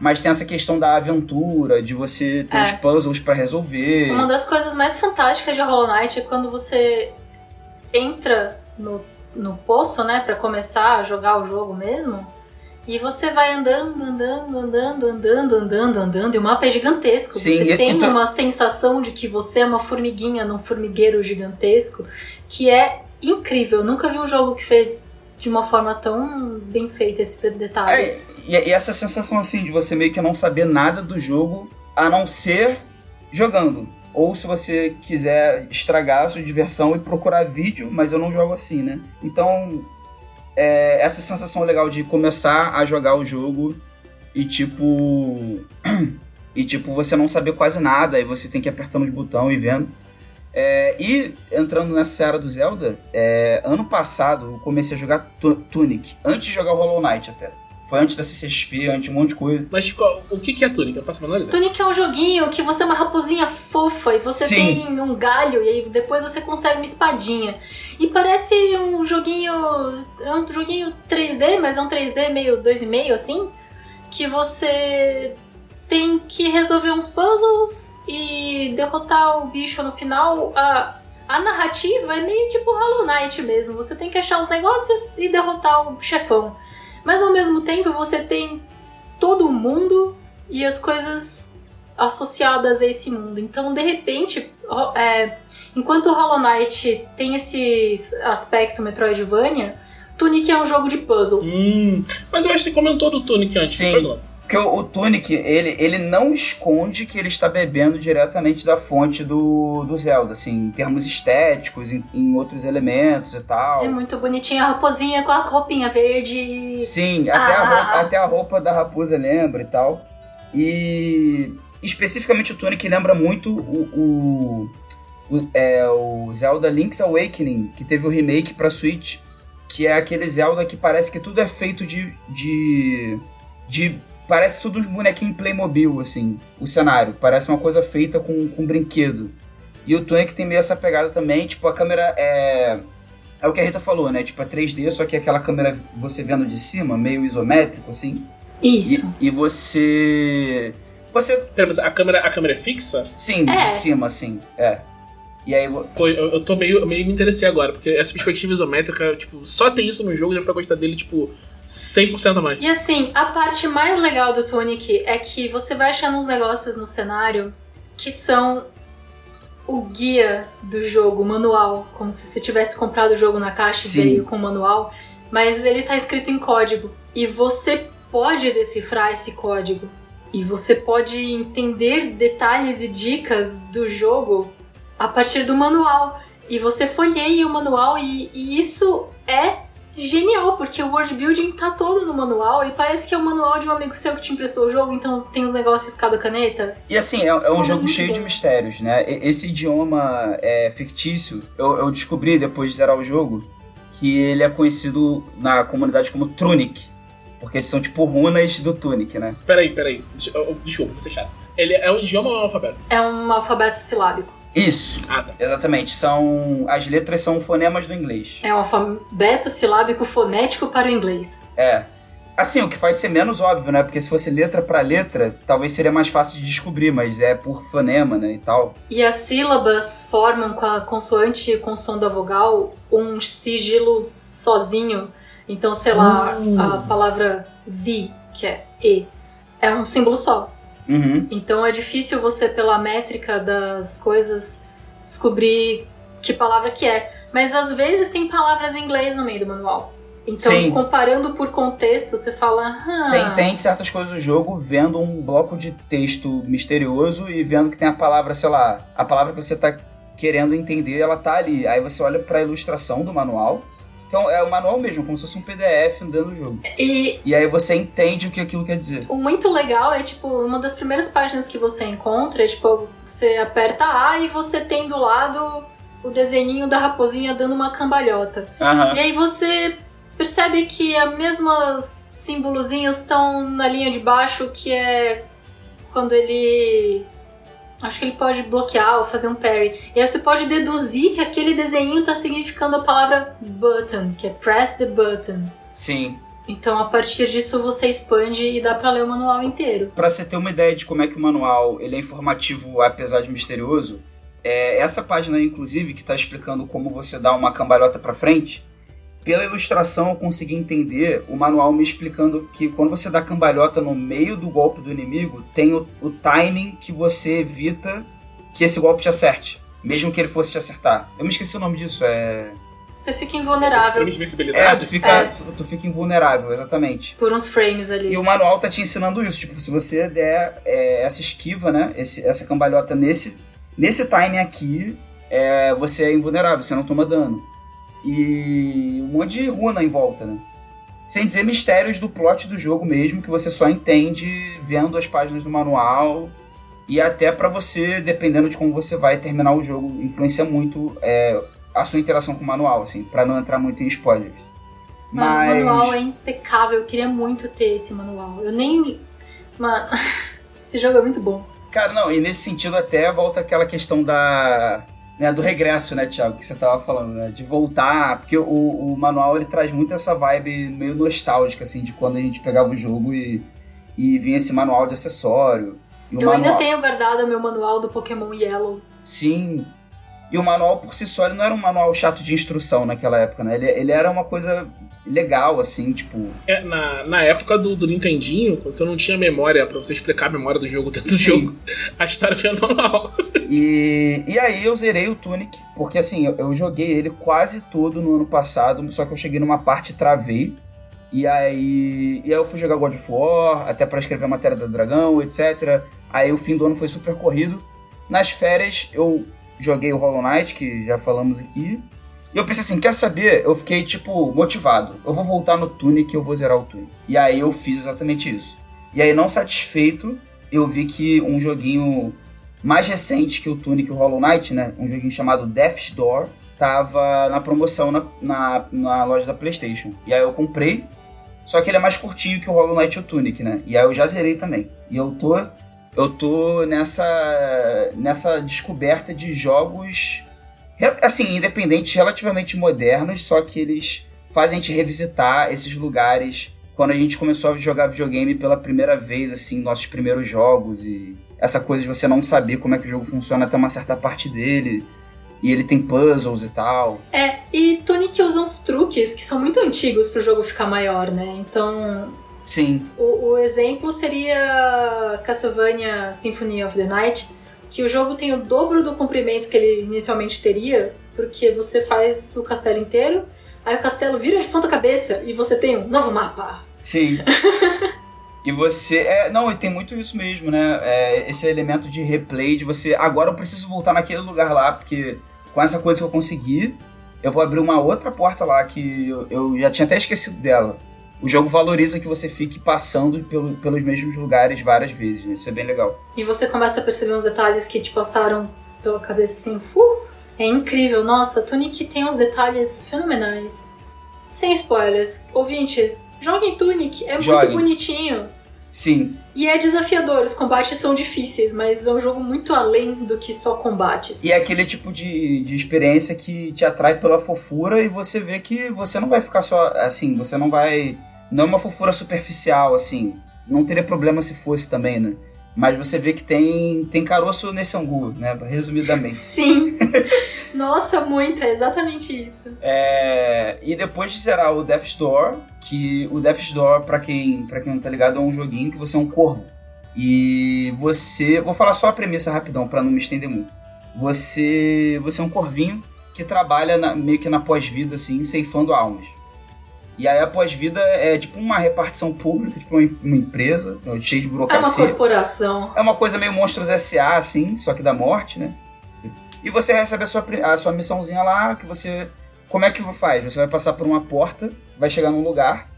Speaker 2: mas tem essa questão da aventura, de você ter é. os puzzles para resolver.
Speaker 1: Uma das coisas mais fantásticas de Hollow Knight é quando você entra no, no poço, né, para começar a jogar o jogo mesmo. E você vai andando, andando, andando, andando, andando, andando, e o mapa é gigantesco. Sim, você tem então... uma sensação de que você é uma formiguinha num formigueiro gigantesco, que é incrível. Eu nunca vi um jogo que fez de uma forma tão bem feita esse detalhe.
Speaker 2: É, e, e essa sensação assim de você meio que não saber nada do jogo, a não ser jogando. Ou se você quiser estragar a sua diversão e procurar vídeo, mas eu não jogo assim, né? Então, é, essa sensação legal de começar a jogar o jogo e tipo. *clears throat* e tipo, você não saber quase nada, e você tem que apertando os botões e vendo. É, e entrando nessa era do Zelda, é, ano passado eu comecei a jogar Tunic, antes de jogar Hollow Knight até. Foi antes da CCXP, antes de um monte de coisa.
Speaker 3: Mas qual, o que é Tunic? Eu faço a menor ideia.
Speaker 1: Tunic é um joguinho que você é uma raposinha fofa e você Sim. tem um galho e aí depois você consegue uma espadinha. E parece um joguinho. É um joguinho 3D, mas é um 3D meio 2,5 assim. Que você tem que resolver uns puzzles e derrotar o bicho no final. A, a narrativa é meio tipo Hollow Knight mesmo. Você tem que achar os negócios e derrotar o chefão. Mas ao mesmo tempo você tem todo o mundo e as coisas associadas a esse mundo. Então, de repente, é, enquanto o Hollow Knight tem esse aspecto Metroidvania, Tunic é um jogo de puzzle.
Speaker 3: Hum, mas eu acho que você comentou do Tunic antes,
Speaker 2: Sim.
Speaker 3: não foi,
Speaker 2: porque o, o Tunic, ele, ele não esconde que ele está bebendo diretamente da fonte do, do Zelda, assim, em termos estéticos, em, em outros elementos e tal.
Speaker 1: É muito bonitinho a raposinha com a roupinha verde.
Speaker 2: Sim, até, ah. a, roupa, até a roupa da raposa lembra e tal. E especificamente o Tunic lembra muito o, o, o, é, o Zelda Link's Awakening, que teve o remake pra Switch, que é aquele Zelda que parece que tudo é feito de, de, de parece tudo uns bonequinhos Playmobil, assim, o cenário. Parece uma coisa feita com, com brinquedo. E o Tunic tem meio essa pegada também, tipo, a câmera é. É o que a Rita falou, né? Tipo, é 3D, só que aquela câmera você vendo de cima, meio isométrico, assim.
Speaker 1: Isso.
Speaker 2: E, e você. Você.
Speaker 3: Pera, a câmera, a câmera é fixa?
Speaker 2: Sim, é. de cima, assim. É. E aí.
Speaker 3: Pô, eu, eu tô meio, meio me interessei agora, porque essa perspectiva isométrica, tipo, só ter isso no jogo já foi gostar dele, tipo 100% a mais.
Speaker 1: E assim, a parte mais legal do Tunic é que você vai achando uns negócios no cenário que são o guia do jogo, o manual, como se você tivesse comprado o jogo na caixa Sim. e veio com o manual, mas ele tá escrito em código e você pode decifrar esse código e você pode entender detalhes e dicas do jogo a partir do manual. E você folheia o manual e, e isso é genial, porque o world building tá todo no manual e parece que é o manual de um amigo seu que te emprestou o jogo, então tem os negócios cada caneta.
Speaker 2: E assim, é, é um é jogo cheio bom. de mistérios, né? Esse idioma é, fictício, eu, eu, descobri depois de zerar o jogo que ele é conhecido na comunidade como Trunic. Porque são tipo runas do Tunic, né?
Speaker 3: Peraí, peraí. Desculpa, vou ser chato. Ele é um idioma ou um alfabeto?
Speaker 1: É um alfabeto silábico.
Speaker 2: Isso.
Speaker 3: Ah, tá.
Speaker 2: Exatamente. São as letras são fonemas do inglês.
Speaker 1: É um alfabeto silábico fonético para o inglês.
Speaker 2: É. Assim, o que faz ser menos óbvio, né? Porque se fosse letra para letra, talvez seria mais fácil de descobrir, mas é por fonema, né, e tal.
Speaker 1: E as sílabas formam com a consoante e com o som da vogal um sigilo sozinho. Então, sei lá,
Speaker 3: Hum.
Speaker 1: a palavra vi, que é e, é um símbolo só.
Speaker 2: Uhum.
Speaker 1: Então é difícil você, pela métrica das coisas, descobrir que palavra que é. Mas às vezes tem palavras em inglês no meio do manual. Então,
Speaker 2: Sim.
Speaker 1: comparando por contexto, você fala. Ah,
Speaker 2: Você entende certas coisas do jogo vendo um bloco de texto misterioso e vendo que tem a palavra, sei lá, a palavra que você tá querendo entender, ela tá ali. Aí você olha pra ilustração do manual. Então é o manual mesmo, como se fosse um PDF dentro do jogo.
Speaker 1: E
Speaker 2: E aí você entende o que aquilo quer dizer.
Speaker 1: o muito legal é, tipo, uma das primeiras páginas que você encontra, é, tipo, você aperta A e você tem do lado o desenhinho da raposinha dando uma cambalhota.
Speaker 2: Aham.
Speaker 1: E aí você percebe que os mesmos símbolozinhos estão na linha de baixo, que é quando ele. Acho que ele pode bloquear ou fazer um parry. E aí você pode deduzir que aquele desenho tá significando a palavra button, que é press the button.
Speaker 2: Sim.
Speaker 1: Então a partir disso você expande e dá pra ler o manual inteiro.
Speaker 2: Pra você ter uma ideia de como é que o manual ele é informativo, apesar de misterioso, é essa página aí, inclusive, que tá explicando como você dá uma cambalhota pra frente, pela ilustração eu consegui entender o manual me explicando que quando você dá cambalhota no meio do golpe do inimigo, tem o, o timing que você evita que esse golpe te acerte. Mesmo que ele fosse te acertar. Eu me esqueci o nome disso, é.
Speaker 1: Você fica invulnerável
Speaker 3: Frames de
Speaker 2: É, tu fica,
Speaker 1: É.
Speaker 2: Tu, tu fica invulnerável, exatamente.
Speaker 1: por uns frames ali.
Speaker 2: E o manual tá te ensinando isso. Tipo, se você der é, essa esquiva, né? Esse, essa cambalhota nesse, nesse time aqui, é, você é invulnerável, você não toma dano. E um monte de runa em volta, né? Sem dizer mistérios do plot do jogo mesmo, que você só entende vendo as páginas do manual. E até pra você, dependendo de como você vai terminar o jogo, influencia muito é, a sua interação com o manual, assim, pra não entrar muito em spoilers.
Speaker 1: Mano, o manual é impecável. Eu queria muito ter esse manual. Eu nem. Mano, *laughs* esse jogo é muito bom.
Speaker 2: Cara, não, e nesse sentido até volta aquela questão da. Né, do regresso, né, Thiago, que você tava falando, né? De voltar, porque o, o manual ele traz muito essa vibe meio nostálgica, assim, de quando a gente pegava o jogo e, e vinha esse manual de acessório.
Speaker 1: Eu
Speaker 2: manual,
Speaker 1: ainda tenho guardado meu manual do Pokémon Yellow.
Speaker 2: Sim. E o manual por si só ele não era um manual chato de instrução naquela época, né? Ele, ele era uma coisa legal, assim, tipo.
Speaker 3: É, na, na época do, do Nintendinho, quando você não tinha memória pra você explicar a memória do jogo dentro do
Speaker 2: Sim.
Speaker 3: jogo, a história foi manual.
Speaker 2: E, e aí eu zerei o Tunic, porque assim, eu, eu joguei ele quase todo no ano passado, só que eu cheguei numa parte e travei. E aí, e aí eu fui jogar God of War, até pra escrever a matéria do Dragão, etc. Aí o fim do ano foi super corrido. Nas férias eu joguei o Hollow Knight, que já falamos aqui. E eu pensei assim, quer saber? Eu fiquei, tipo, motivado. Eu vou voltar no Tunic e eu vou zerar o Tunic. E aí eu fiz exatamente isso. E aí, não satisfeito, eu vi que um joguinho mais recente que o Tunic e o Hollow Knight, né? Um joguinho chamado Death's Door, tava na promoção na, na, na loja da Playstation. E aí eu comprei, só que ele é mais curtinho que o Hollow Knight e o Tunic, né? E aí eu já zerei também. E eu tô, eu tô nessa, nessa descoberta de jogos, assim, independentes, relativamente modernos, só que eles fazem a gente revisitar esses lugares quando a gente começou a jogar videogame pela primeira vez, assim, nossos primeiros jogos e essa coisa de você não saber como é que o jogo funciona até uma certa parte dele. E ele tem puzzles e tal.
Speaker 1: É, e Tunic usa uns truques que são muito antigos pro jogo ficar maior, né? Então,
Speaker 2: Sim,
Speaker 1: o, o exemplo seria Castlevania Symphony of the Night, que o jogo tem o dobro do comprimento que ele inicialmente teria, porque você faz o castelo inteiro, aí o castelo vira de ponta cabeça e você tem um novo mapa.
Speaker 2: sim. *laughs* e você. É, não, e tem muito isso mesmo, né? É, esse elemento de replay, de você. Agora eu preciso voltar naquele lugar lá, porque com essa coisa que eu consegui, eu vou abrir uma outra porta lá que eu, eu já tinha até esquecido dela. O jogo valoriza que você fique passando pelo- pelos mesmos lugares várias vezes, né? Isso é bem legal.
Speaker 1: E você começa a perceber uns detalhes que te passaram pela cabeça assim, uh, é incrível. Nossa, Tunic tem uns detalhes fenomenais. Sem spoilers, ouvintes, joguem Tunic, é muito bonitinho.
Speaker 2: Sim,
Speaker 1: E é desafiador, os combates são difíceis, mas é um jogo muito além do que só combates.
Speaker 2: E é aquele tipo de, de experiência que te atrai pela fofura e você vê que você não vai ficar só assim, você não vai Não é uma fofura superficial, assim. Não teria problema se fosse também, né? Mas você vê que tem, tem caroço nesse angu, né? Resumidamente. *laughs*
Speaker 1: Sim. Nossa, muito, é exatamente isso.
Speaker 2: É, e depois será o Death's Door, que o Death's Door, pra quem, pra quem não tá ligado, é um joguinho que você é um corvo. E você. Vou falar só a premissa rapidão, para não me estender muito. Você. Você é um corvinho que trabalha na, meio que na pós-vida, assim, ceifando almas. E aí a pós-vida é tipo uma repartição pública, tipo uma, uma empresa, cheia de burocracia.
Speaker 1: É uma corporação.
Speaker 2: É uma coisa meio Monstros S.A., assim, só que da morte, né? E você recebe a sua, a sua missãozinha lá, que você... Como é que faz? Você vai passar por uma porta, vai chegar num lugar,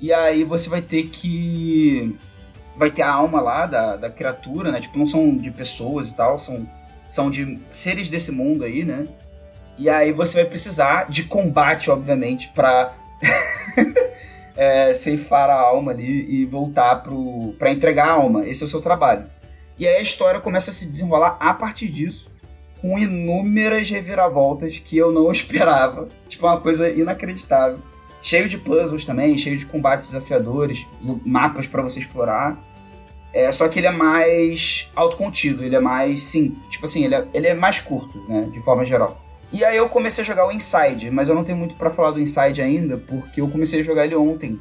Speaker 2: e aí você vai ter que... Vai ter a alma lá da, da criatura, né? Tipo, não são de pessoas e tal, são, são de seres desse mundo aí, né? E aí você vai precisar de combate, obviamente, pra *laughs* é, ceifar a alma ali e voltar pro, pra entregar a alma. Esse é o seu trabalho. E aí a história começa a se desenrolar a partir disso, com inúmeras reviravoltas que eu não *laughs* esperava. Tipo, uma coisa inacreditável. Cheio de puzzles também, cheio de combates desafiadores, mapas para você explorar. É, só que ele é mais autocontido, ele é mais sim, tipo assim, ele é, ele é mais curto, né, de forma geral. E aí eu comecei a jogar o Inside, mas eu não tenho muito para falar do Inside ainda, porque eu comecei a jogar ele ontem.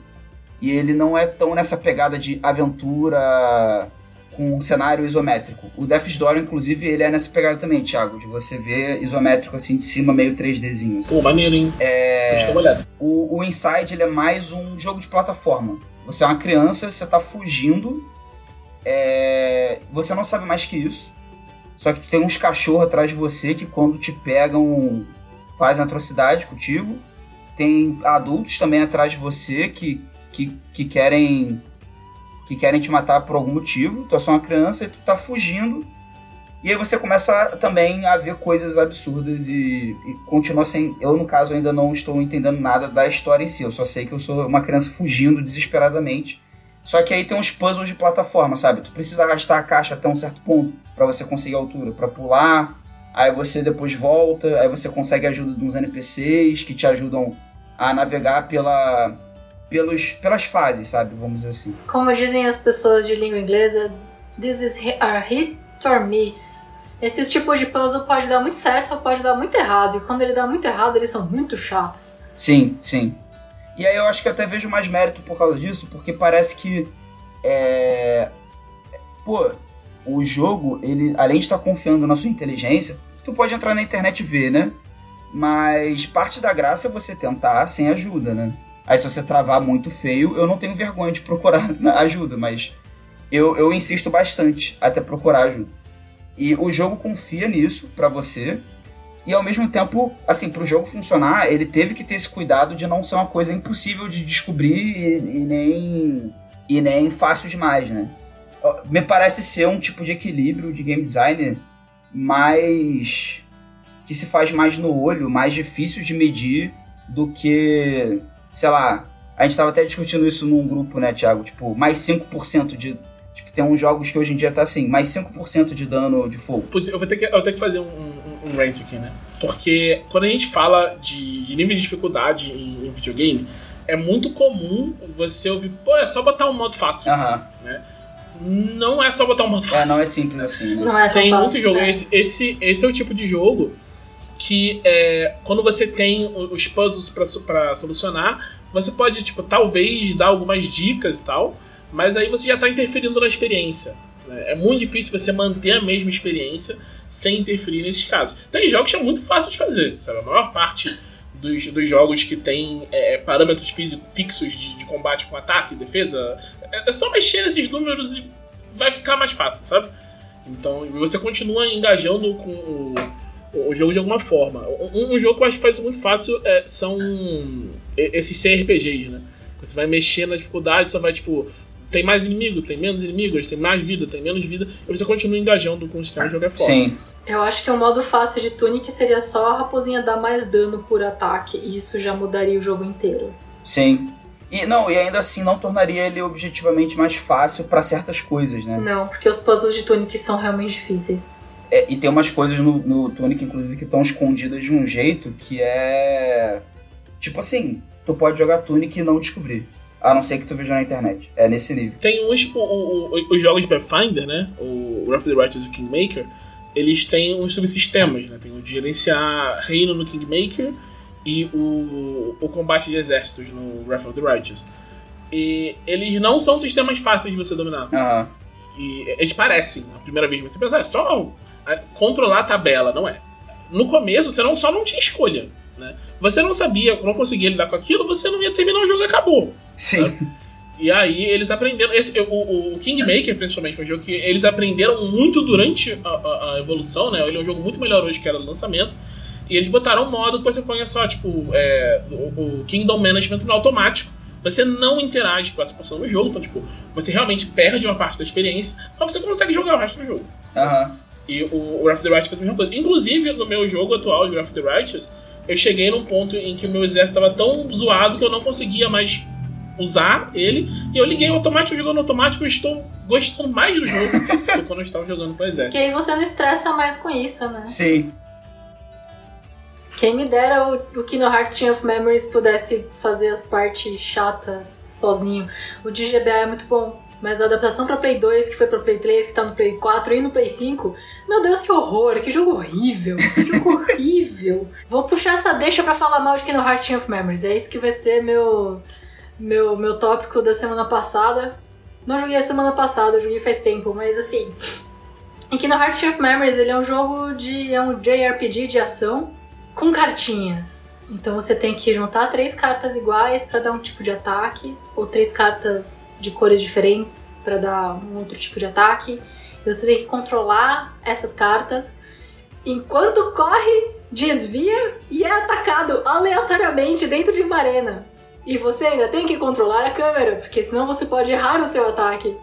Speaker 2: E ele não é tão nessa pegada de aventura com cenário isométrico. O Death's Door, inclusive, ele é nessa pegada também, Thiago, de você ver isométrico assim de cima, meio 3Dzinho. Assim.
Speaker 3: Pô, maneiro, hein?
Speaker 2: É...
Speaker 3: Deixa eu dar uma olhada.
Speaker 2: O, o Inside, ele é mais um jogo de plataforma. Você é uma criança, você tá fugindo, é... você não sabe mais que isso. Só que tu tem uns cachorros atrás de você que quando te pegam fazem atrocidade contigo. Tem adultos também atrás de você que, que, que querem que querem te matar por algum motivo. Tu é só uma criança e tu tá fugindo. E aí você começa também a ver coisas absurdas e, e continua sem. Eu, no caso, ainda não estou entendendo nada da história em si. Eu só sei que eu sou uma criança fugindo desesperadamente. Só que aí tem uns puzzles de plataforma, sabe? Tu precisa arrastar a caixa até um certo ponto para você conseguir altura, para pular. Aí você depois volta, aí você consegue a ajuda de uns NPCs que te ajudam a navegar pela, pelos, pelas fases, sabe? Vamos dizer assim.
Speaker 1: Como dizem as pessoas de língua inglesa, this is a hit or miss. Esses tipos de puzzle pode dar muito certo ou pode dar muito errado. E quando ele dá muito errado, eles são muito chatos.
Speaker 2: Sim, sim. E aí eu acho que até vejo mais mérito por causa disso, porque parece que. É... Pô, o jogo, ele, além de estar confiando na sua inteligência, tu pode entrar na internet e ver, né? Mas parte da graça é você tentar sem ajuda, né? Aí se você travar muito feio, eu não tenho vergonha de procurar *laughs* ajuda, mas eu, eu insisto bastante até procurar ajuda. E o jogo confia nisso para você, e ao mesmo tempo, assim, para o jogo funcionar, ele teve que ter esse cuidado de não ser uma coisa impossível de descobrir e, e, nem, e nem fácil demais, né? Me parece ser um tipo de equilíbrio de game design mais. que se faz mais no olho, mais difícil de medir do que, sei lá. A gente estava até discutindo isso num grupo, né, Thiago? Tipo, mais 5% de Tipo, tem uns jogos que hoje em dia tá assim, mais 5% de dano de fogo.
Speaker 3: Putz, eu vou ter que, eu vou ter que fazer um, um, rant aqui, né? Porque quando a gente fala de, de níveis de dificuldade em, em, videogame, é muito comum você ouvir, pô, é só botar um modo fácil.
Speaker 2: Aham.
Speaker 3: Né? Não é só botar um modo fácil.
Speaker 2: É, não é simples assim. Né?
Speaker 1: Não é tão
Speaker 3: Tem
Speaker 1: fácil,
Speaker 3: muito jogo.
Speaker 1: né?
Speaker 3: Esse, esse, esse é o tipo de jogo que é, quando você tem os puzzles para solucionar, você pode, tipo, talvez dar algumas dicas e tal, mas aí você já está interferindo na experiência. Né? É muito difícil você manter a mesma experiência sem interferir nesses casos. Tem jogos que é muito fácil de fazer, sabe? A maior parte dos, dos jogos que tem é, parâmetros físicos fixos de, de, combate com ataque e defesa, é, é só mexer nesses números e vai ficar mais fácil, sabe? Então você continua engajando com o, o jogo de alguma forma. Um, um, jogo que eu acho que faz isso muito fácil é, são esses CRPGs, né? Você vai mexer na dificuldade, só vai tipo tem mais inimigo, tem menos inimigos, tem mais vida, tem menos vida, e você continua engajando com o sistema de jogar fora.
Speaker 2: Sim.
Speaker 1: Eu acho que o modo fácil de Tunic seria só a raposinha dar mais dano por ataque, e isso já mudaria o jogo inteiro.
Speaker 2: Sim. E não, e ainda assim não tornaria ele objetivamente mais fácil para certas coisas, né?
Speaker 1: Não, porque os puzzles de Tunic são realmente difíceis.
Speaker 2: É, e tem umas coisas no, no Tunic, inclusive, que estão escondidas de um jeito que é. Tipo assim, tu pode jogar Tunic e não descobrir A não ser que tu veja na internet. É nesse nível.
Speaker 3: Tem uns, tipo, os jogos de Pathfinder, né? O Wrath of the Righteous e o Kingmaker, eles têm uns subsistemas, né? Tem o de gerenciar reino no Kingmaker e o, o combate de exércitos no Wrath of the Righteous. E eles não são sistemas fáceis de você dominar.
Speaker 2: Aham.
Speaker 3: E eles parecem, a primeira vez que você pensa, é só ah, controlar a tabela, não é. No começo, você não, só não tinha escolha. Né? Você não sabia, não conseguia lidar com aquilo, você não ia terminar o jogo e acabou.
Speaker 2: Sim.
Speaker 3: E aí eles aprenderam. Esse, o, o Kingmaker, principalmente, foi um jogo que eles aprenderam muito durante a, a- a evolução, né? Ele é um jogo muito melhor hoje que era no lançamento. E eles botaram um modo que você põe só, tipo, é, o, o Kingdom Management no automático. Você não interage com essa porção do jogo, então, tipo, você realmente perde uma parte da experiência, mas você consegue jogar o resto do jogo.
Speaker 2: Aham.
Speaker 3: E o, o Wrath of the Righteous faz a mesma coisa. Inclusive, no meu jogo atual de Wrath of the Righteous, eu cheguei num ponto em que o meu exército estava tão zoado que eu não conseguia mais usar ele. E eu liguei o automático, jogando automático, e estou gostando mais do jogo do que quando eu estava jogando com o exército.
Speaker 1: Que aí você não estressa mais com isso, né?
Speaker 2: Sim.
Speaker 1: Quem me dera o, o Kingdom Hearts Chain of Memories pudesse fazer as partes chatas sozinho. O de GBA é muito bom. Mas a adaptação pra Play 2, que foi pra Play 3, que tá no Play 4 e no Play 5, meu Deus, que horror, que jogo horrível, que jogo *laughs* horrível. Vou puxar essa deixa pra falar mal de Kingdom Hearts Chain of Memories, é isso que vai ser meu, meu, meu tópico da semana passada. Não joguei a semana passada, joguei faz tempo, mas assim... Em Kingdom Hearts Chain of Memories, ele é um jogo de... é um JRPG de ação, com cartinhas. Então você tem que juntar três cartas iguais para dar um tipo de ataque, ou três cartas de cores diferentes para dar um outro tipo de ataque. E você tem que controlar essas cartas enquanto corre, desvia e é atacado aleatoriamente dentro de uma arena. E você ainda tem que controlar a câmera, porque senão você pode errar o seu ataque.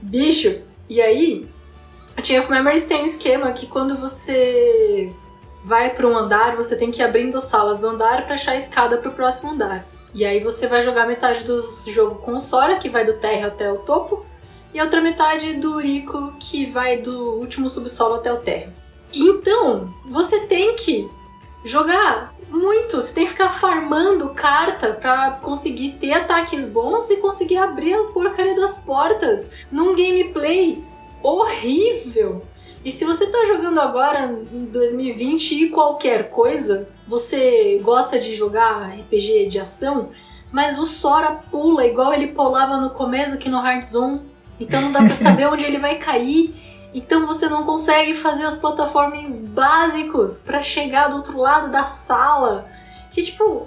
Speaker 1: Bicho! E aí, a of Memories tem um esquema que quando você vai para um andar, você tem que ir abrindo as salas do andar para achar a escada para o próximo andar. E aí você vai jogar metade do jogo com o Sora, que vai do térreo até o topo, e a outra metade do Rico, que vai do último subsolo até o térreo. Então, você tem que jogar muito, você tem que ficar farmando carta para conseguir ter ataques bons e conseguir abrir a porcaria das portas num gameplay horrível. E se você tá jogando agora em 2020 e qualquer coisa, você gosta de jogar RPG de ação, mas o Sora pula igual ele pulava no começo aqui no Hearts 1. Então não dá pra *laughs* saber onde ele vai cair. Então você não consegue fazer os plataformas básicos pra chegar do outro lado da sala. Que tipo,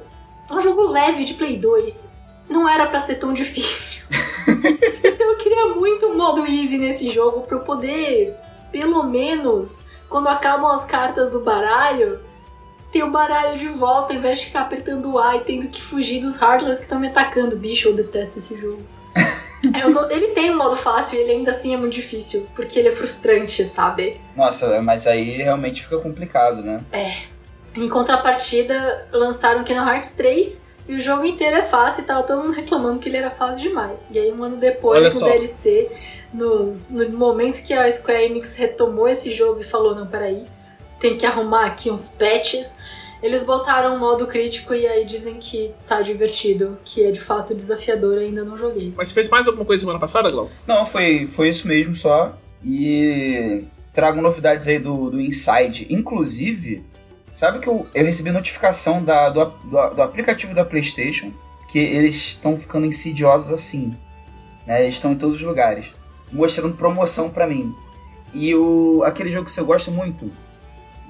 Speaker 1: é um jogo leve de Play 2. Não era pra ser tão *laughs* difícil. *laughs* então eu queria muito um modo easy nesse jogo pra eu poder pelo menos, quando acabam as cartas do baralho, ter o baralho de volta, ao invés de ficar apertando o A e tendo que fugir dos Heartless que estão me atacando. Bicho, eu detesto esse jogo. *laughs* Não- ele tem um modo fácil e ele ainda assim é muito difícil, porque ele é frustrante, sabe?
Speaker 2: Nossa, mas aí realmente fica complicado, né?
Speaker 1: Em contrapartida, lançaram Kingdom Hearts 3 e o jogo inteiro é fácil e tava todo mundo reclamando que ele era fácil demais. E aí, um ano depois,
Speaker 3: Olha
Speaker 1: no
Speaker 3: só.
Speaker 1: DLC, nos- no momento que a Square Enix retomou esse jogo e falou: não, peraí, tem que arrumar aqui uns patches. Eles botaram um modo crítico e aí dizem que tá divertido, que é de fato desafiador, ainda não joguei.
Speaker 3: Mas você fez mais alguma coisa semana passada, Glau?
Speaker 2: Não, foi, foi isso mesmo só. E trago novidades aí do, do Inside. Inclusive, sabe que eu, eu recebi notificação da, do, do, do aplicativo da PlayStation que eles estão ficando insidiosos assim. Né? Eles estão em todos os lugares. Mostrando promoção pra mim. E o, aquele jogo que você gosta muito,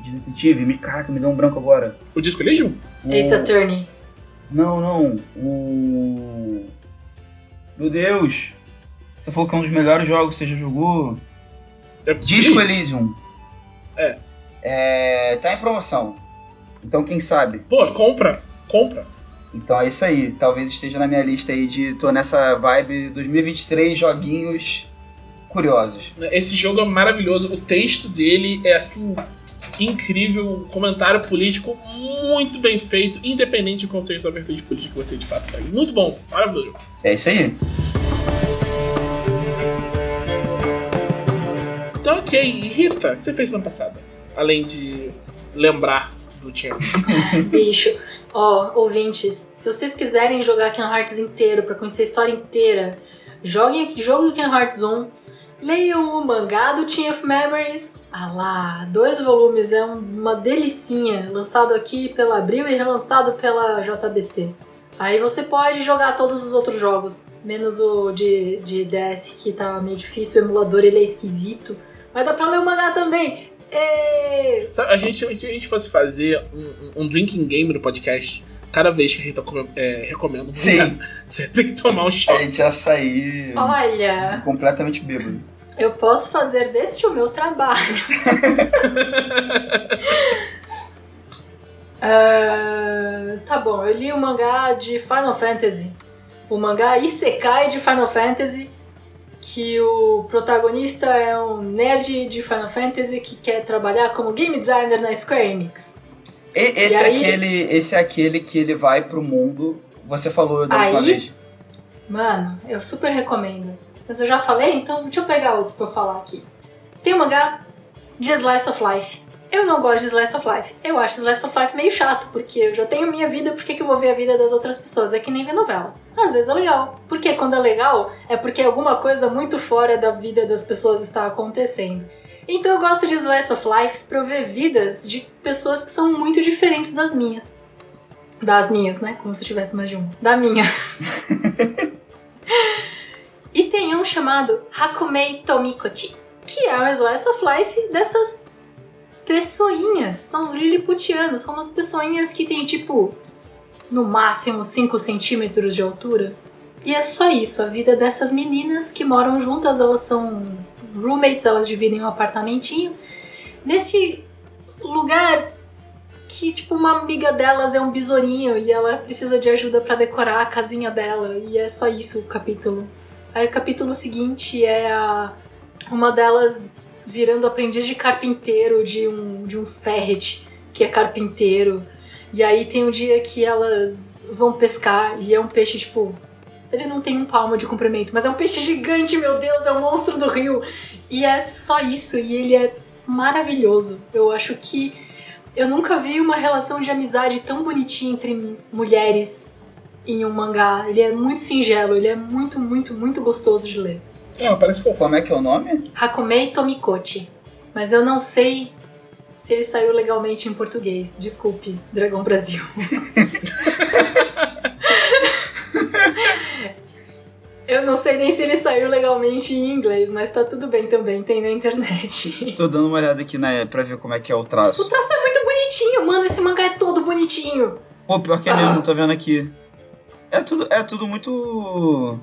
Speaker 2: de detetive, me, caraca, me deu um branco agora.
Speaker 3: O Disco Elysium?
Speaker 2: O-
Speaker 1: Ace Attorney.
Speaker 2: Não, não. O. Meu Deus! Você falou que é um dos melhores jogos que você já jogou.
Speaker 3: É
Speaker 2: Disco Elysium.
Speaker 3: É.
Speaker 2: É. Tá em promoção. Então quem sabe?
Speaker 3: Pô, compra. Compra.
Speaker 2: Então é isso aí. Talvez esteja na minha lista aí de. tô nessa vibe 2023 joguinhos curiosos.
Speaker 3: Esse jogo é maravilhoso. O texto dele é assim. Incrível, um comentário político muito bem feito, independente do conceito da vertente política que você de fato segue. Muito bom, maravilhoso.
Speaker 2: É isso aí.
Speaker 3: Então, ok. E Rita, o que você fez semana passada? Além de lembrar do Tinha. *laughs*
Speaker 1: Bicho. Ó, ouvintes, se vocês quiserem jogar Kingdom Hearts inteiro pra conhecer a história inteira, joguem o jogo do Kingdom Hearts 1, leiam o mangá do Team of Memories. Ah lá, dois volumes, é um- uma delicinha, lançado aqui pela Abril e relançado pela JBC. Aí você pode jogar todos os outros jogos, menos o de, de DS que tá meio difícil, o emulador ele é esquisito. Mas dá pra ler o mangá também.
Speaker 3: Sabe, a gente, se a gente fosse fazer um- um drinking game no podcast, cada vez que a Rita é, recomenda um
Speaker 2: Sim.
Speaker 3: mangá, você tem que tomar um
Speaker 2: A
Speaker 3: shot.
Speaker 2: gente ia sair
Speaker 1: Olha,
Speaker 2: completamente bêbado.
Speaker 1: eu posso fazer deste o meu trabalho. *laughs* Ah, tá bom, eu li o mangá de Final Fantasy. O mangá Isekai de Final Fantasy. Que o protagonista é um nerd de Final Fantasy que quer trabalhar como game designer na Square Enix.
Speaker 2: E- esse,
Speaker 1: E
Speaker 2: é
Speaker 1: aí-
Speaker 2: aquele, esse é aquele que ele vai pro mundo. Você falou da última
Speaker 1: Aí-
Speaker 2: vez.
Speaker 1: Mano, eu super recomendo. Mas eu já falei, então deixa eu pegar outro pra eu falar aqui. Tem o mangá de Slice of Life. Eu não gosto de Slice of Life. Eu acho Slice of Life meio chato, porque eu já tenho minha vida, por que, que eu vou ver a vida das outras pessoas? É que nem ver novela. Às vezes é legal. Porque quando é legal, é porque alguma coisa muito fora da vida das pessoas está acontecendo. Então eu gosto de Slice of pra eu ver vidas de pessoas que são muito diferentes das minhas. Das minhas, né? Como se eu tivesse mais de uma. Da minha. *laughs* E tem um chamado Hakumei Tomikochi, que é um slice of life dessas pessoinhas. São os liliputianos, são umas pessoinhas que tem tipo, no máximo 5 centímetros de altura. E é só isso, a vida dessas meninas que moram juntas, elas são roommates, elas dividem um apartamentinho. Nesse lugar que, tipo, uma amiga delas é um besourinho e ela precisa de ajuda pra decorar a casinha dela. E é só isso o capítulo. Aí o capítulo seguinte é a, uma delas virando aprendiz de carpinteiro de um, de um ferret que é carpinteiro. E aí tem um dia que elas vão pescar e é um peixe, tipo. Ele não tem um palmo de comprimento, mas é um peixe gigante, meu Deus, é um monstro do rio. E é só isso, e ele é maravilhoso. Eu acho que eu nunca vi uma relação de amizade tão bonitinha entre mulheres em um mangá. Ele é muito singelo, ele é muito, muito, muito gostoso de ler.
Speaker 3: Ah, parece fofo.
Speaker 2: Como é que é o nome?
Speaker 1: Hakumei Tomikochi. Mas eu não sei se ele saiu legalmente em português. Desculpe, Dragão Brasil. *laughs* eu não sei nem se ele saiu legalmente em inglês, mas tá tudo bem também, tem na internet.
Speaker 2: Tô dando uma olhada aqui na, pra ver como é que é o traço.
Speaker 1: O traço é muito bonitinho, mano. Esse mangá é todo bonitinho.
Speaker 2: Pô, pior que é
Speaker 1: Ah.
Speaker 2: mesmo, tô vendo aqui. É tudo, é tudo muito.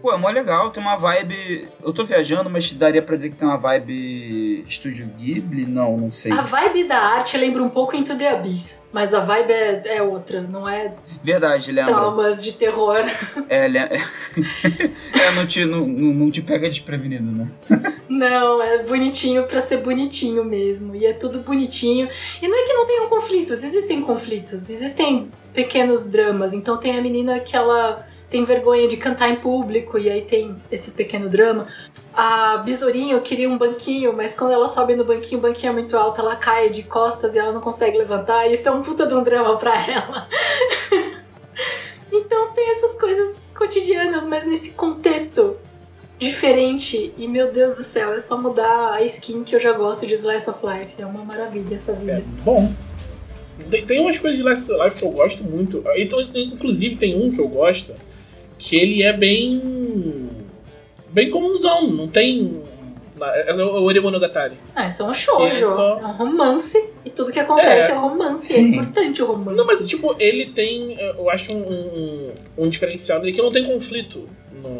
Speaker 2: Pô, é mó legal, tem uma vibe. Eu tô viajando, mas daria pra dizer que tem uma vibe. Estúdio Ghibli? Não, não sei.
Speaker 1: A vibe da arte lembra um pouco Into the Abyss, mas a vibe é, é outra, não é
Speaker 2: Verdade, lembra.
Speaker 1: traumas de terror. *laughs*
Speaker 2: É, le... *laughs* é não, te, não, não não te pega desprevenido, né? *laughs*
Speaker 1: Não, é bonitinho pra ser bonitinho mesmo. E é tudo bonitinho. E não é que não tenham conflitos, existem conflitos, existem pequenos dramas. Então tem a menina que ela tem vergonha de cantar em público, e aí tem esse pequeno drama. A Besourinho queria um banquinho, mas quando ela sobe no banquinho, o banquinho é muito alto, ela cai de costas e ela não consegue levantar. Isso é um puta de um drama pra ela. *laughs* então tem essas coisas cotidianas, mas nesse contexto diferente. E meu Deus do céu, é só mudar a skin que eu já gosto de Slice of Life. É uma maravilha essa
Speaker 3: É,
Speaker 1: vida.
Speaker 3: bom. Tem, tem umas coisas de Last Life que eu gosto muito. Então, inclusive, tem um que eu gosto que ele é bem. bem comunzão. Não tem. É o Ori Monogatari.
Speaker 1: Ah, isso é um shoujo.
Speaker 3: Que é só-
Speaker 1: É um romance. E tudo que acontece é,
Speaker 3: É.
Speaker 1: romance. É
Speaker 2: Sim.
Speaker 1: importante o romance.
Speaker 3: Não, mas tipo, ele tem. Eu acho um, um, um diferencial dele que não tem conflito no,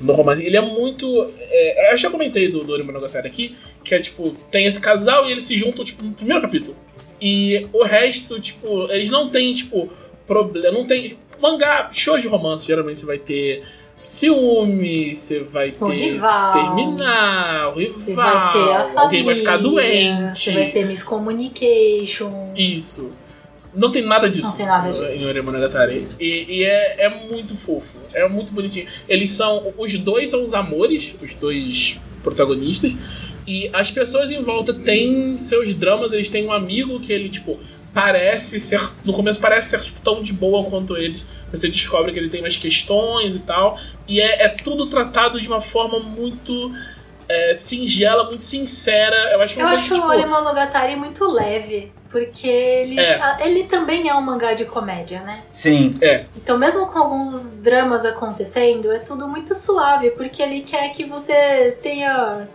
Speaker 3: no romance. Ele é muito. é, eu já comentei do, do Ori Monogatari aqui, que é tipo, tem esse casal e eles se juntam, tipo, no primeiro capítulo. E o resto, tipo, eles não têm, tipo, problema. Não tem. Mangá, show de romance, geralmente você vai ter ciúme, você vai
Speaker 1: O
Speaker 3: ter.
Speaker 1: rival.
Speaker 3: Terminar, o rival.
Speaker 1: Você vai ter a família.
Speaker 3: alguém vai ficar doente.
Speaker 1: Você vai ter miscommunication.
Speaker 3: Isso. Não tem nada disso.
Speaker 1: Não tem nada disso.
Speaker 3: Em Ori Monogatari. E, e é, é muito fofo. É muito bonitinho. Eles são. Os dois são os amores, os dois protagonistas. E as pessoas em volta têm seus dramas. Eles têm um amigo que ele, tipo, parece ser. No começo parece ser tipo, tão de boa quanto eles. Você descobre que ele tem mais questões e tal. E é, é tudo tratado de uma forma muito. É, singela, muito sincera. Eu acho que é
Speaker 1: Eu acho
Speaker 3: coisa,
Speaker 1: o
Speaker 3: tipo,
Speaker 1: Ori Monogatari muito leve, porque ele,
Speaker 3: É.
Speaker 1: a- ele também é um mangá de comédia, né?
Speaker 2: Sim.
Speaker 1: Então, mesmo com alguns dramas acontecendo, é tudo muito suave, porque ele quer que você tenha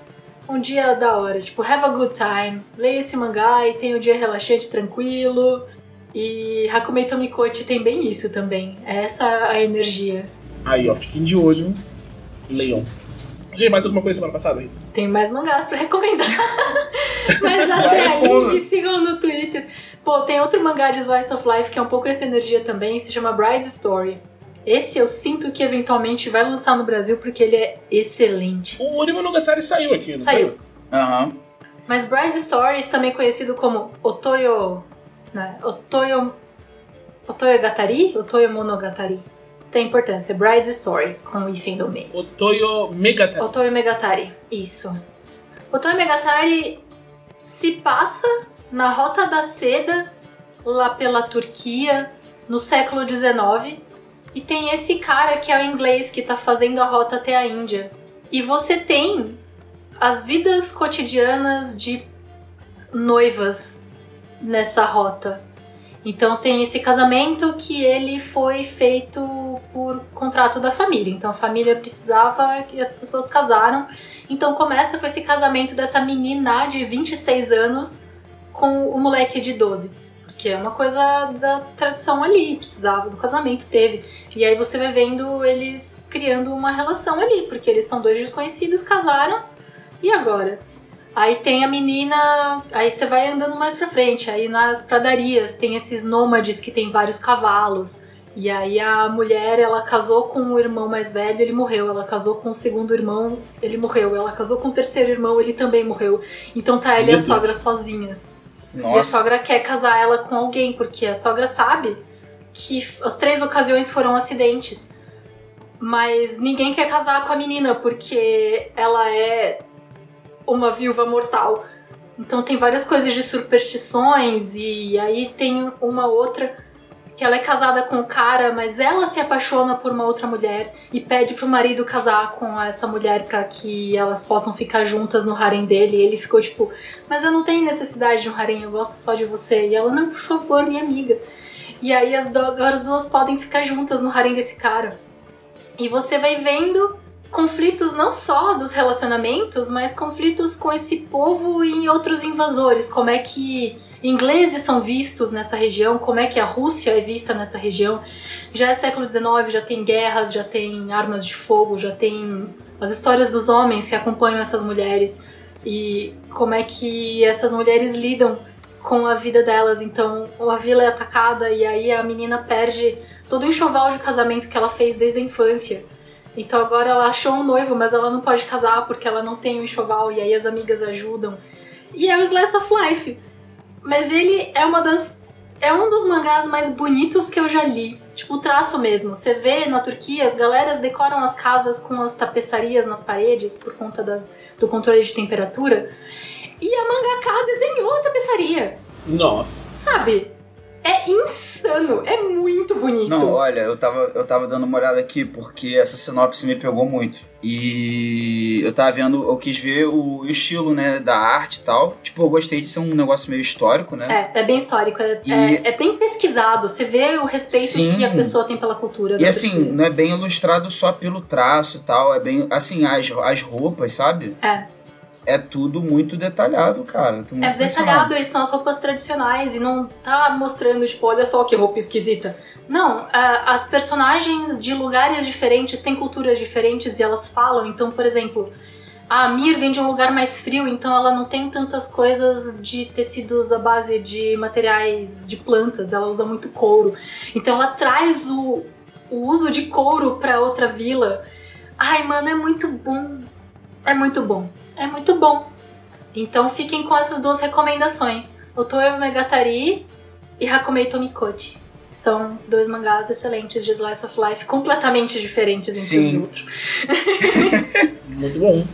Speaker 1: um dia da hora. Tipo, have a good time. Leia esse mangá e tenha um dia relaxante, tranquilo. E Hakumei Tomikochi tem bem isso também. É essa a energia.
Speaker 3: Aí, ó, fiquem de olho. Leon. Gente, mais alguma coisa semana passada? Rita?
Speaker 1: Tem mais mangás pra recomendar. *laughs* Mas até aí, me sigam no Twitter. Pô, tem outro mangá de Slice of Life que é um pouco essa energia também, se chama Bride's Story. Esse eu sinto que eventualmente vai lançar no Brasil porque ele é excelente.
Speaker 3: O Ori Monogatari saiu aqui, não
Speaker 1: Saiu.
Speaker 2: Aham.
Speaker 1: Mas Bride's Stories, também conhecido como Otoyo. Né? Otoyo. Otoyo Gatari? Otoyo Monogatari. Tem importância. Bride's Story, com o hífen do meio.
Speaker 3: O Toyo Megatari.
Speaker 1: Otoyo Megatari, isso. Otoyo Megatari se passa na Rota da Seda, lá pela Turquia, no século XIX. E tem esse cara que é o inglês que tá fazendo a rota até a Índia. E você tem as vidas cotidianas de noivas nessa rota. Então tem esse casamento que ele foi feito por contrato da família. Então a família precisava que as pessoas casaram. Então começa com esse casamento dessa menina de 26 anos com o moleque de 12. Porque é uma coisa da tradição ali, precisava do casamento, teve. E aí você vai vendo eles criando uma relação ali, porque eles são dois desconhecidos, casaram, e agora? Aí tem a menina, aí você vai andando mais pra frente, aí nas pradarias tem esses nômades que tem vários cavalos. E aí a mulher, ela casou com o irmão mais velho, ele morreu. Ela casou com o segundo irmão, ele morreu. Ela casou com o terceiro irmão, ele também morreu. Então tá ela e a sogra sozinhas. E a
Speaker 2: Nossa.
Speaker 1: sogra quer casar ela com alguém, porque a sogra sabe que as três ocasiões foram acidentes. Mas ninguém quer casar com a menina, porque ela é uma viúva mortal. Então tem várias coisas de superstições, e aí tem uma outra que ela é casada com o cara, mas ela se apaixona por uma outra mulher e pede pro marido casar com essa mulher pra que elas possam ficar juntas no harem dele. E ele ficou tipo, mas eu não tenho necessidade de um harem, eu gosto só de você. E ela, não, por favor, minha amiga. E aí as, as duas podem ficar juntas no harem desse cara. E você vai vendo conflitos não só dos relacionamentos, mas conflitos com esse povo e outros invasores. Como é que ingleses são vistos nessa região, como é que a Rússia é vista nessa região. Já é século XIX, já tem guerras, já tem armas de fogo, já tem as histórias dos homens que acompanham essas mulheres e como é que essas mulheres lidam com a vida delas. Então, a vila é atacada e aí a menina perde todo o enxoval de casamento que ela fez desde a infância. Então agora ela achou um noivo, mas ela não pode casar porque ela não tem o enxoval e aí as amigas ajudam. E é o Slice of Life. Mas ele é uma das é um dos mangás mais bonitos que eu já li. Tipo, o traço mesmo. Você vê na Turquia, as galeras decoram as casas com as tapeçarias nas paredes por conta da- do controle de temperatura. E a mangaka desenhou a tapeçaria.
Speaker 3: Nossa.
Speaker 1: Sabe? É insano. É muito bonito.
Speaker 2: Não, olha, eu tava, eu tava dando uma olhada aqui porque essa sinopse me pegou muito. E eu tava vendo, eu quis ver o estilo, né, da arte e tal. Tipo, eu gostei de ser um negócio meio histórico, né?
Speaker 1: É, é bem histórico, é,
Speaker 2: E-
Speaker 1: é, é bem pesquisado. Você vê o respeito
Speaker 2: Sim.
Speaker 1: que a pessoa tem pela cultura.
Speaker 2: E assim, não é bem ilustrado só pelo traço e tal, é bem, assim, as, as roupas, sabe?
Speaker 1: É.
Speaker 2: É tudo muito detalhado, cara. Tô muito
Speaker 1: É detalhado, e são as roupas tradicionais e não tá mostrando, tipo, olha só que roupa esquisita. Não, a- as personagens de lugares diferentes têm culturas diferentes e elas falam. Então, por exemplo, a Mir vem de um lugar mais frio, então ela não tem tantas coisas de tecidos à base de materiais de plantas, ela usa muito couro. Então ela traz o, o uso de couro pra outra vila. Ai, mano, é muito bom. É muito bom. É muito bom. Então fiquem com essas duas recomendações. Otoyo Megatari e Hakumei Tomikochi. São dois mangás excelentes de Slice of Life, completamente diferentes entre um e outro. *laughs*
Speaker 3: Muito bom.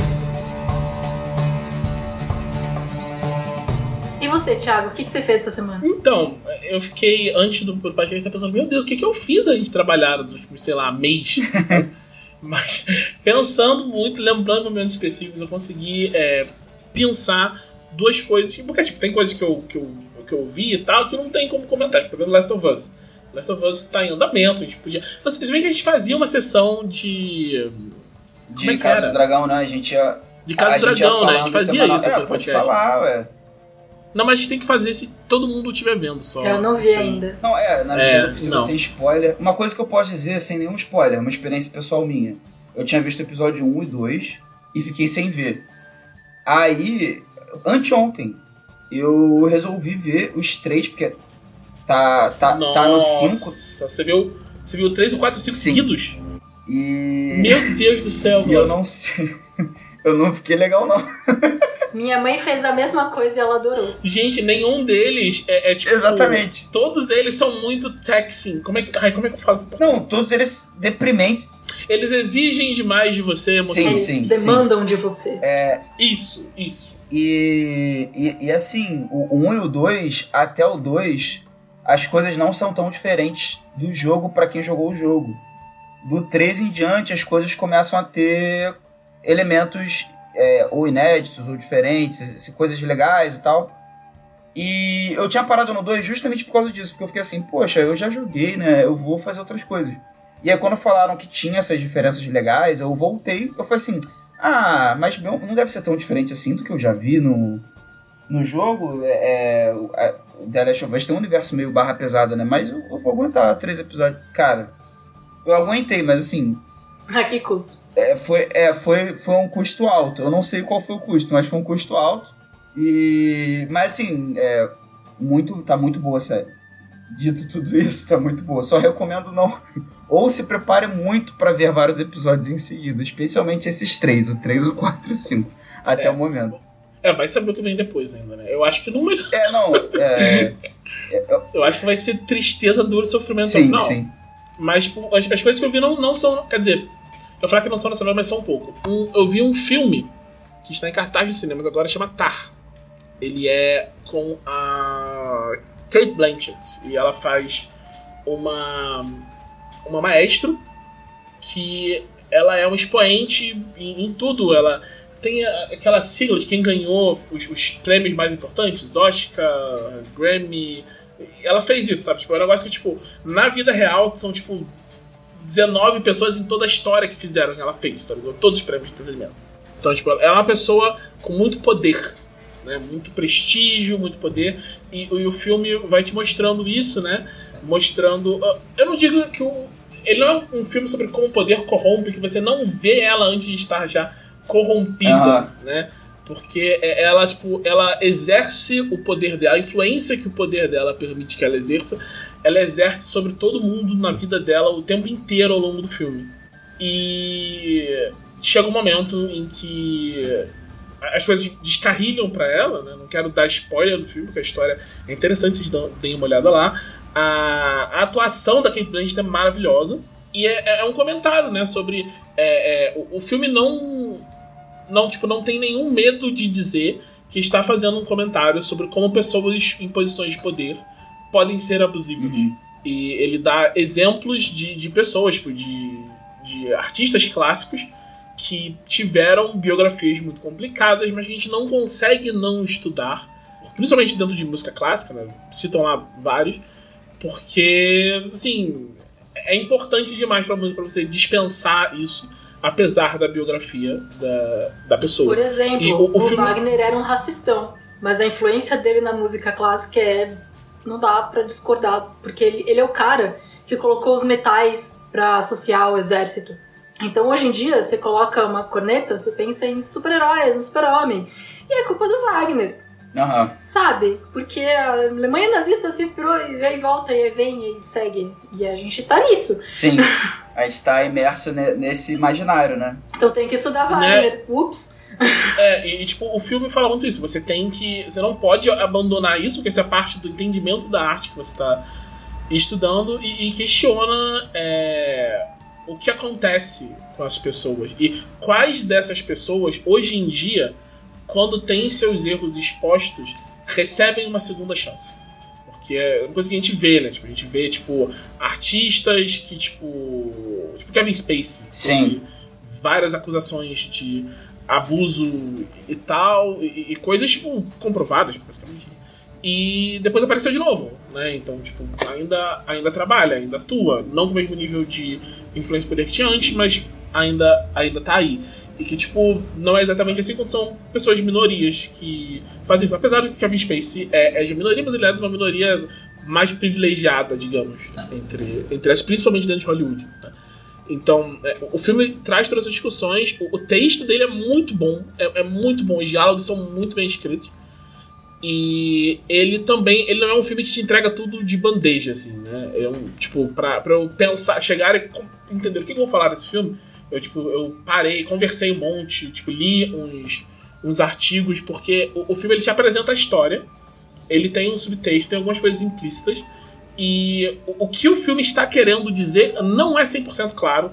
Speaker 1: E você, Thiago? O que, que você fez essa semana?
Speaker 3: Então, eu fiquei, antes do podcast, pensando, meu Deus, o que, que eu fiz aí de trabalhar nos últimos, sei lá, mês? *laughs* Mas, pensando muito, lembrando momentos específicos, eu consegui é, pensar duas coisas. Porque, tipo, tem coisas que eu, que, eu, que eu vi e tal que não tem como comentar. Tipo, vendo Last of Us. Last of Us tá em andamento, a gente podia... Mas, simplesmente a gente fazia uma sessão de...
Speaker 2: De
Speaker 3: Como é
Speaker 2: Casa do Dragão, né? A gente ia.
Speaker 3: De Casa do Dragão, né? A gente fazia
Speaker 2: semanal.
Speaker 3: isso aqui
Speaker 2: é,
Speaker 3: no
Speaker 2: pode
Speaker 3: podcast.
Speaker 2: falar, ué.
Speaker 3: Não, mas a gente tem que fazer se todo mundo estiver vendo só.
Speaker 1: Eu não vi
Speaker 3: Sim.
Speaker 1: ainda.
Speaker 2: Não, é, na
Speaker 3: É,
Speaker 2: verdade não precisa
Speaker 3: não.
Speaker 2: ser spoiler. Uma coisa que eu posso dizer sem nenhum spoiler, uma experiência pessoal minha. Eu tinha visto o episódio 1 e 2 e fiquei sem ver. Aí, anteontem, eu resolvi ver os três, porque tá, tá, tá no 5
Speaker 3: Nossa, você viu, você viu 3 ou 4, 5
Speaker 2: Sim.
Speaker 3: seguidos?
Speaker 2: e.
Speaker 3: Meu Deus do céu,
Speaker 2: e eu
Speaker 3: mano.
Speaker 2: não sei. Eu não fiquei legal, não.
Speaker 1: Minha mãe fez a mesma coisa e ela adorou.
Speaker 3: Gente, nenhum deles é, é tipo.
Speaker 2: Exatamente.
Speaker 3: Todos eles são muito taxing. Como é que, ai, como é que eu falo isso?
Speaker 2: Não, todos eles deprimentes.
Speaker 3: Eles exigem demais de você
Speaker 2: Sim,
Speaker 3: emocionalmente.
Speaker 1: Eles
Speaker 2: sim,
Speaker 1: demandam de você.
Speaker 3: Isso, isso.
Speaker 2: E, e, e assim, o 1 e o 2, até o 2, as coisas não são tão diferentes do jogo para quem jogou o jogo. Do 3 em diante, as coisas começam a ter elementos é, ou inéditos ou diferentes, coisas legais e tal. E eu tinha parado no 2 justamente por causa disso, porque eu fiquei assim, poxa, eu já joguei, né? Eu vou fazer outras coisas. E aí quando falaram que tinha essas diferenças legais, eu voltei, eu falei assim, ah, mas não deve ser tão diferente assim do que eu já vi no, no jogo. É, é, The Last of Us tem um universo meio barra pesada, né? Mas eu, eu vou aguentar três episódios. Cara, eu aguentei, mas assim, *laughs*
Speaker 1: A que custo?
Speaker 2: É, foi, é, foi, foi um custo alto. Eu não sei qual foi o custo, mas foi um custo alto. E. Mas assim, é, muito, tá muito boa a série. Dito tudo isso, tá muito boa. Só recomendo não. *laughs* Ou se prepare muito pra ver vários episódios em seguida, especialmente esses três, o 3, o 4 e o 5, até
Speaker 3: É.
Speaker 2: o momento.
Speaker 3: É, vai saber o que vem depois ainda, né? Eu acho que não.
Speaker 2: É, não, é. *laughs*
Speaker 3: Eu acho que vai ser tristeza, dor e sofrimento no
Speaker 2: sim,
Speaker 3: final.
Speaker 2: sim.
Speaker 3: Mas tipo, as, as coisas que eu vi não, não são. Quer dizer, eu falar que não são nacionais, mas são um pouco. Um- eu vi um filme que está em cartaz de cinemas agora, chama Tar. Ele é com a Kate Blanchett. E ela faz uma. Uma maestro que ela é um expoente em, em tudo. Ela tem aquelas siglas, quem ganhou os, os prêmios mais importantes, Oscar, Grammy. Ela fez isso, sabe? Tipo, é um negócio que, tipo, na vida real são, tipo, 19 pessoas em toda a história que fizeram que ela fez, sabe? Todos os prêmios de entretenimento. Então, tipo, ela é uma pessoa com muito poder, né? Muito prestígio, muito poder. E, e o filme vai te mostrando isso, né? Mostrando. ah, Eu não digo que o. Ele não é um filme sobre como o poder corrompe, que você não vê ela antes de estar já corrompida, né? Porque é- ela, tipo, ela exerce o poder dela, a influência que o poder dela permite que ela exerça, ela exerce sobre todo mundo na vida dela o tempo inteiro ao longo do filme. E chega um momento em que as coisas descarrilham pra ela, né? Não quero dar spoiler do filme, porque a história é interessante, vocês deem uma olhada lá. A, a atuação da Kate Blanchett é maravilhosa. E é, é um comentário, né, sobre... é, é, o, o filme não, não, tipo, não tem nenhum medo de dizer que está fazendo um comentário sobre como pessoas em posições de poder podem ser abusivas.
Speaker 2: Uhum.
Speaker 3: E ele dá exemplos de, de pessoas, tipo, de, de artistas clássicos que tiveram biografias muito complicadas, mas a gente não consegue não estudar, principalmente dentro de música clássica, né? citam lá vários, porque, assim, é importante demais para você dispensar isso, apesar da biografia da, da pessoa.
Speaker 1: Por exemplo,
Speaker 3: E o-
Speaker 1: o,
Speaker 3: o filme-
Speaker 1: Wagner era um racistão, mas a influência dele na música clássica é. Não dá pra discordar, porque ele, ele é o cara que colocou os metais pra associar ao exército. Então hoje em dia, você coloca uma corneta, você pensa em super-heróis, um super-homem. E é culpa do Wagner,
Speaker 2: Aham.
Speaker 1: sabe? Porque a Alemanha nazista se inspirou e aí volta e aí vem e segue. E a gente tá nisso.
Speaker 2: Sim. *laughs* A gente tá imerso ne- nesse imaginário, né?
Speaker 1: Então tem que estudar
Speaker 3: Né?
Speaker 1: Wagner. Ups.
Speaker 3: É, e, tipo, o filme fala muito isso. Você tem que. Você não pode abandonar isso, porque isso é parte do entendimento da arte que você está estudando e, e questiona é, o que acontece com as pessoas. E quais dessas pessoas, hoje em dia, quando têm seus erros expostos, recebem uma segunda chance. Porque é uma coisa que a gente vê, né? Tipo, a gente vê, tipo, artistas que, tipo. Tipo, Kevin Spacey.
Speaker 2: Sim.
Speaker 3: Várias acusações de abuso e tal, e, e coisas, tipo, comprovadas, basicamente. E depois apareceu de novo, né? Então, tipo, ainda, ainda trabalha, ainda atua. Não com o mesmo nível de influência poder que tinha antes, mas ainda, ainda tá aí. E que, tipo, não é exatamente assim quando são pessoas de minorias que fazem isso. Apesar de que Kevin Spacey é, é de minoria, mas ele é de uma minoria mais privilegiada, digamos, entre, entre as, principalmente dentro de Hollywood. Né? Então, é, o filme traz todas essas discussões, o, o texto dele é muito bom, é, é, muito bom, os diálogos são muito bem escritos. E ele também, ele não é um filme que te entrega tudo de bandeja, assim, né? É um, tipo, pra, pra eu pensar, chegar e entender o que eu vou falar desse filme, eu, tipo, eu parei, conversei um monte, tipo, li uns, uns artigos, porque o, o filme ele te apresenta a história, ele tem um subtexto, tem algumas coisas implícitas, e o, que o filme está querendo dizer não é 100% claro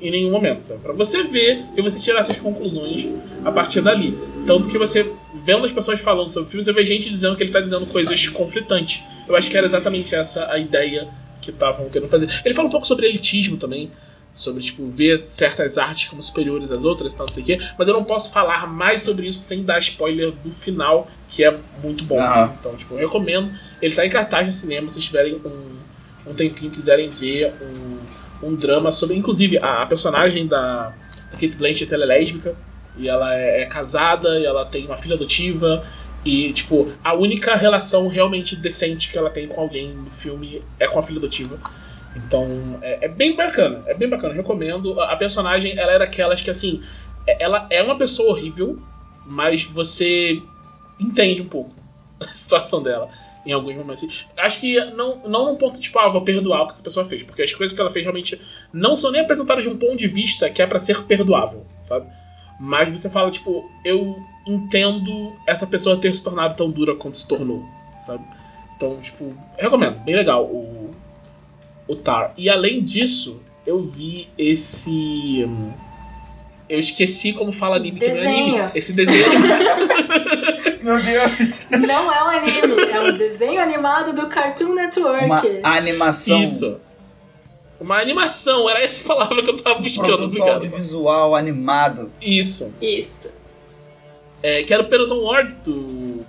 Speaker 3: em nenhum momento? Pra você ver e você tirar essas conclusões a partir dali. Tanto que você, vendo as pessoas falando sobre o filme, você vê gente dizendo que ele tá dizendo coisas conflitantes. Eu acho que era exatamente essa a ideia que estavam querendo fazer. Ele fala um pouco sobre elitismo também, sobre, tipo, ver certas artes como superiores às outras e tal, não sei o quê, mas eu não posso falar mais sobre isso sem dar spoiler do final, que é muito bom.
Speaker 2: Aham.
Speaker 3: Então, tipo, eu recomendo. Ele tá em cartaz de cinema, se tiverem um, um tempinho, quiserem ver um, um drama sobre. Inclusive, a, a personagem da, da Kate Blanchett ela é lésbica, e ela é, é casada, e ela tem uma filha adotiva. E, tipo, a única relação realmente decente que ela tem com alguém no filme é com a filha adotiva. Então, é, é bem bacana, é bem bacana, recomendo. A, a personagem, ela é daquelas que, assim, é- ela é uma pessoa horrível, mas você entende um pouco *laughs* a situação dela em alguns momentos. Acho que não, não num ponto tipo, ah, vou perdoar o que essa pessoa fez, porque as coisas que ela fez realmente não são nem apresentadas de um ponto de vista que é pra ser perdoável, sabe? Mas você fala, tipo, eu entendo essa pessoa ter se tornado tão dura quanto se tornou, sabe? Então, tipo, recomendo, bem legal o, o Tar. E além disso, eu vi esse. Eu esqueci como fala anime, não é
Speaker 1: Desenho.
Speaker 3: anime. Esse desenho. *laughs*
Speaker 2: Meu Deus!
Speaker 1: Não é um anime, é um desenho animado do Cartoon Network.
Speaker 2: Uma animação.
Speaker 3: Isso. Uma animação, era essa palavra que eu tava buscando,
Speaker 2: Produto
Speaker 3: obrigado.
Speaker 2: audiovisual animado.
Speaker 3: Isso.
Speaker 1: Isso.
Speaker 3: É, que era o Peloton Ward do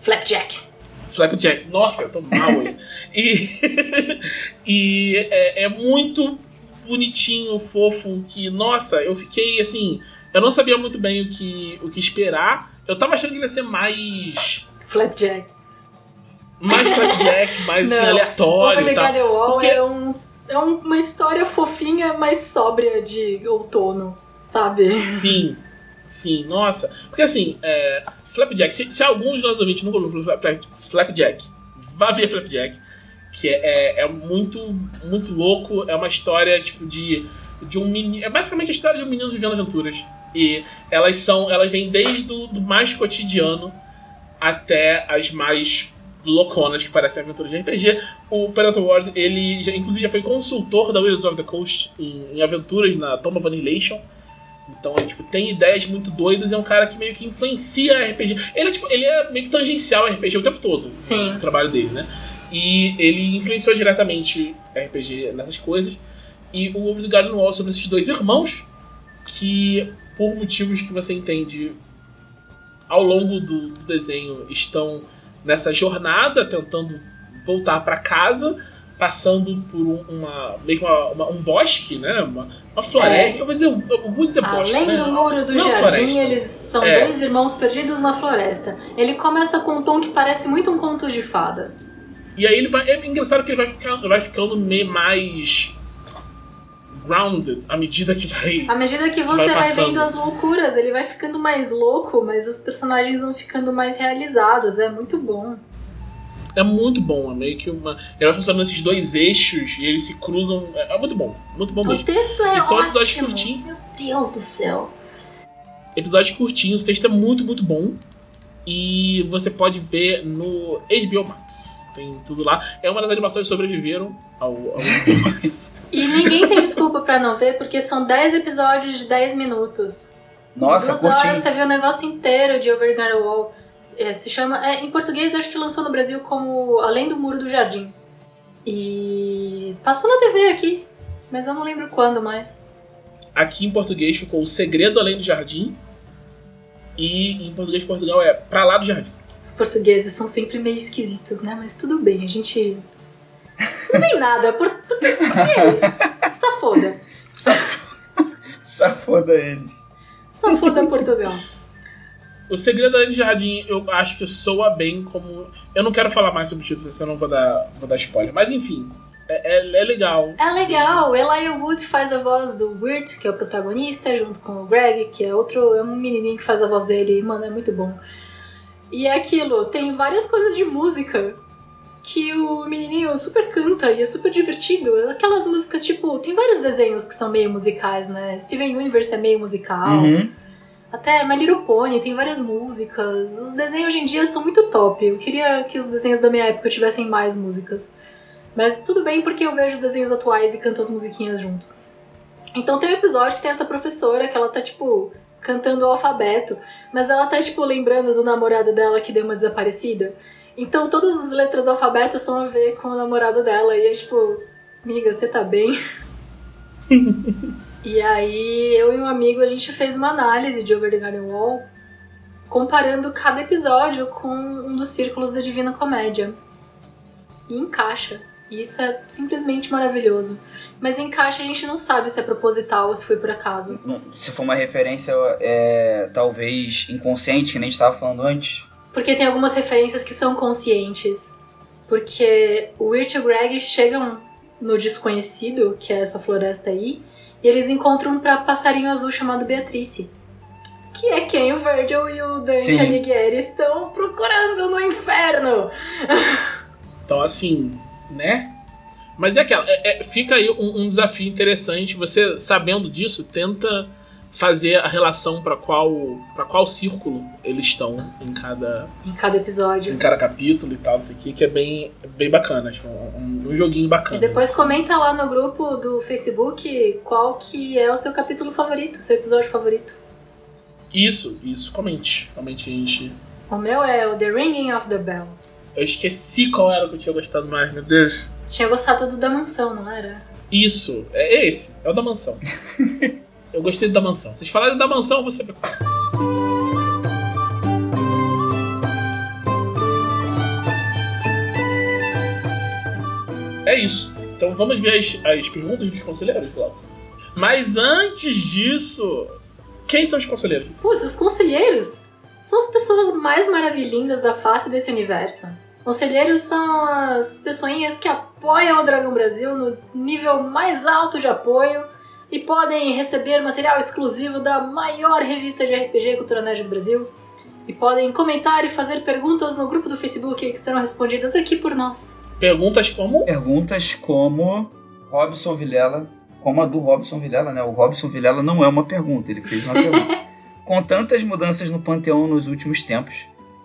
Speaker 1: Flapjack.
Speaker 3: Flapjack. Nossa, eu tô mal aí. E, *laughs* e é, é muito bonitinho, fofo, que, nossa, eu fiquei assim. Eu não sabia muito bem o que, o que esperar. Eu tava achando que ele ia ser mais.
Speaker 1: Flapjack.
Speaker 3: Mais Flapjack, *laughs* mais assim, aleatório e
Speaker 1: the
Speaker 3: tal.
Speaker 1: Wall
Speaker 3: Porque-
Speaker 1: é, um, é um- uma história fofinha, mas sóbria de outono, sabe?
Speaker 3: Sim, sim, nossa. Porque assim, é, Flapjack, se, se alguns dos nossos ouvintes nunca ouviram Flap- Flapjack, vá ver Flapjack, que é, é, é muito, muito louco, é uma história tipo de, de um menino. É basicamente a história de um menino vivendo aventuras. E elas são. Elas vêm desde o do mais cotidiano até as mais louconas que parecem aventuras de RPG. O Predator Wars, ele já, inclusive já foi consultor da Wizards of the Coast em, em aventuras na Tomb of Annihilation. Então, ele, tipo, tem ideias muito doidas e é um cara que meio que influencia RPG. Ele é, tipo, ele é meio que tangencial a RPG o tempo todo.
Speaker 1: Sim.
Speaker 3: O trabalho dele, né? E ele influenciou diretamente RPG nessas coisas. E o Over the Garden Wall sobre esses dois irmãos que, por motivos que você entende ao longo do, do desenho, estão nessa jornada tentando voltar para casa, passando por um- uma meio uma- uma- um bosque, né? Uma, uma floresta. Eu vou dizer, eu vou dizer bosque,
Speaker 1: Além
Speaker 3: né?
Speaker 1: do muro do
Speaker 3: Não
Speaker 1: jardim,
Speaker 3: floresta.
Speaker 1: eles são
Speaker 3: É.
Speaker 1: dois irmãos perdidos na floresta. Ele começa com um tom que parece muito um conto de fada.
Speaker 3: E aí ele vai. É engraçado que ele vai, ficar, vai ficando meio mais grounded à medida que vai.
Speaker 1: À medida que você
Speaker 3: Vai
Speaker 1: vai, vendo as loucuras, ele vai ficando mais louco, mas os personagens vão ficando mais realizados. É muito bom.
Speaker 3: É muito bom, é meio que uma. Ele vai funcionando nesses dois eixos e eles se cruzam. É, é muito bom, muito bom
Speaker 1: O
Speaker 3: mesmo.
Speaker 1: texto é
Speaker 3: E são episódios
Speaker 1: ótimo.
Speaker 3: curtinhos.
Speaker 1: Meu Deus do céu.
Speaker 3: Episódios curtinhos, o texto é muito, muito bom. E você pode ver no HBO Max. Tem tudo lá. É uma das animações que sobreviveram ao, ao. *laughs*
Speaker 1: E ninguém tem desculpa pra não ver, porque são 10 episódios de 10 minutos.
Speaker 2: Nossa,
Speaker 1: Duas horas
Speaker 2: curtinho.
Speaker 1: você vê o negócio inteiro de Overgarden Wall. É, se chama. É, em português, acho que lançou no Brasil como Além do Muro do Jardim. E passou na TV aqui, mas eu não lembro quando mais.
Speaker 3: Aqui em português ficou O Segredo Além do Jardim. E em português de Portugal é Pra Lá do Jardim.
Speaker 1: Os portugueses são sempre meio esquisitos, né? Mas tudo bem, a gente. Tudo bem nada. Por... Português. Safoda.
Speaker 2: Safoda eles.
Speaker 1: Safoda Portugal.
Speaker 3: O Segredo Além do Jardim, eu acho que soa bem como. Eu não quero falar mais sobre o título, senão vou dar, vou dar spoiler. Mas enfim, é, é, é legal.
Speaker 1: É legal. Elijah Wood faz a voz do Wirt, que é o protagonista, junto com o Greg, que é outro. É um menininho que faz a voz dele. Mano, é muito bom. E é aquilo, tem várias coisas de música que o menininho super canta e é super divertido. Aquelas músicas, tipo, tem vários desenhos que são meio musicais, né? Steven Universe é meio musical.
Speaker 2: Uhum.
Speaker 1: Até My Little Pony tem várias músicas. Os desenhos hoje em dia são muito top. Eu queria que os desenhos da minha época tivessem mais músicas. Mas tudo bem porque eu vejo desenhos atuais e canto as musiquinhas junto. Então tem um episódio que tem essa professora que ela tá, tipo, cantando o alfabeto, mas ela tá, tipo, lembrando do namorado dela que deu uma desaparecida. Então todas as letras do alfabeto são a ver com o namorado dela. E é tipo, amiga, você tá bem? *laughs* e aí eu e um amigo a gente fez uma análise de Over the Garden Wall comparando cada episódio com um dos círculos da Divina Comédia. E encaixa. E isso é simplesmente maravilhoso. Mas encaixa a gente não sabe se é proposital ou se foi por acaso.
Speaker 2: Se for uma referência, é, talvez inconsciente, que nem a gente tava falando antes.
Speaker 1: Porque tem algumas referências que são conscientes. Porque o Wirt e o Greg chegam no desconhecido, que é essa floresta aí, e eles encontram um pra passarinho azul chamado Beatrice. Que é quem o Virgil e o Dante
Speaker 2: Sim.
Speaker 1: Alighieri estão procurando no inferno.
Speaker 3: Então, assim, né? Mas é aquela. é- é- fica aí um, um desafio interessante. Você, sabendo disso, tenta fazer a relação pra qual para qual círculo eles estão em cada
Speaker 1: Em cada episódio.
Speaker 3: em cada capítulo e tal, isso aqui que é bem bem bacana, tipo, um, um joguinho bacana.
Speaker 1: E depois comenta lá no grupo do Facebook qual que é o seu capítulo favorito, seu episódio favorito.
Speaker 3: Isso, isso, comente, comente a gente.
Speaker 1: O meu é o The Ringing of the Bell.
Speaker 3: Eu esqueci qual era que eu tinha gostado mais, meu Deus.
Speaker 1: Você tinha gostado do da mansão, não era?
Speaker 3: Isso, é esse, é o da mansão. *laughs* eu gostei do da mansão. Vocês falaram da mansão, você É isso. Então vamos ver as, as perguntas dos conselheiros, Glauco. Mas antes disso, quem são os conselheiros?
Speaker 1: Putz, os conselheiros são as pessoas mais maravilhindas da face desse universo. Conselheiros são as pessoinhas que apoiam o Dragão Brasil no nível mais alto de apoio e podem receber material exclusivo da maior revista de RPG Cultura Nerd do Brasil. E podem comentar e fazer perguntas no grupo do Facebook que serão respondidas aqui por nós.
Speaker 3: Perguntas como?
Speaker 2: Perguntas como Robson Vilela, como a do Robson Vilela, né? O Robson Vilela não é uma pergunta, ele fez uma pergunta. *laughs* Com tantas mudanças no Panteão nos últimos tempos,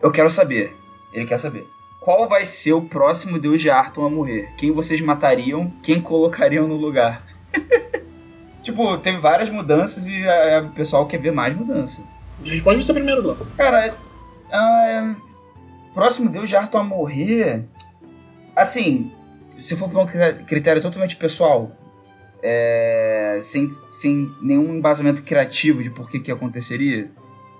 Speaker 2: eu quero saber, ele quer saber, qual vai ser o próximo deus de Arton a morrer? Quem vocês matariam? Quem colocariam no lugar? *laughs* tipo, teve várias mudanças e a- a- o pessoal quer ver mais mudança.
Speaker 3: Responde você primeiro, Glauco.
Speaker 2: Cara, é- é- próximo deus de Arton a morrer. Assim, se for por um critério totalmente pessoal, é, sem, sem nenhum embasamento criativo de por que que aconteceria,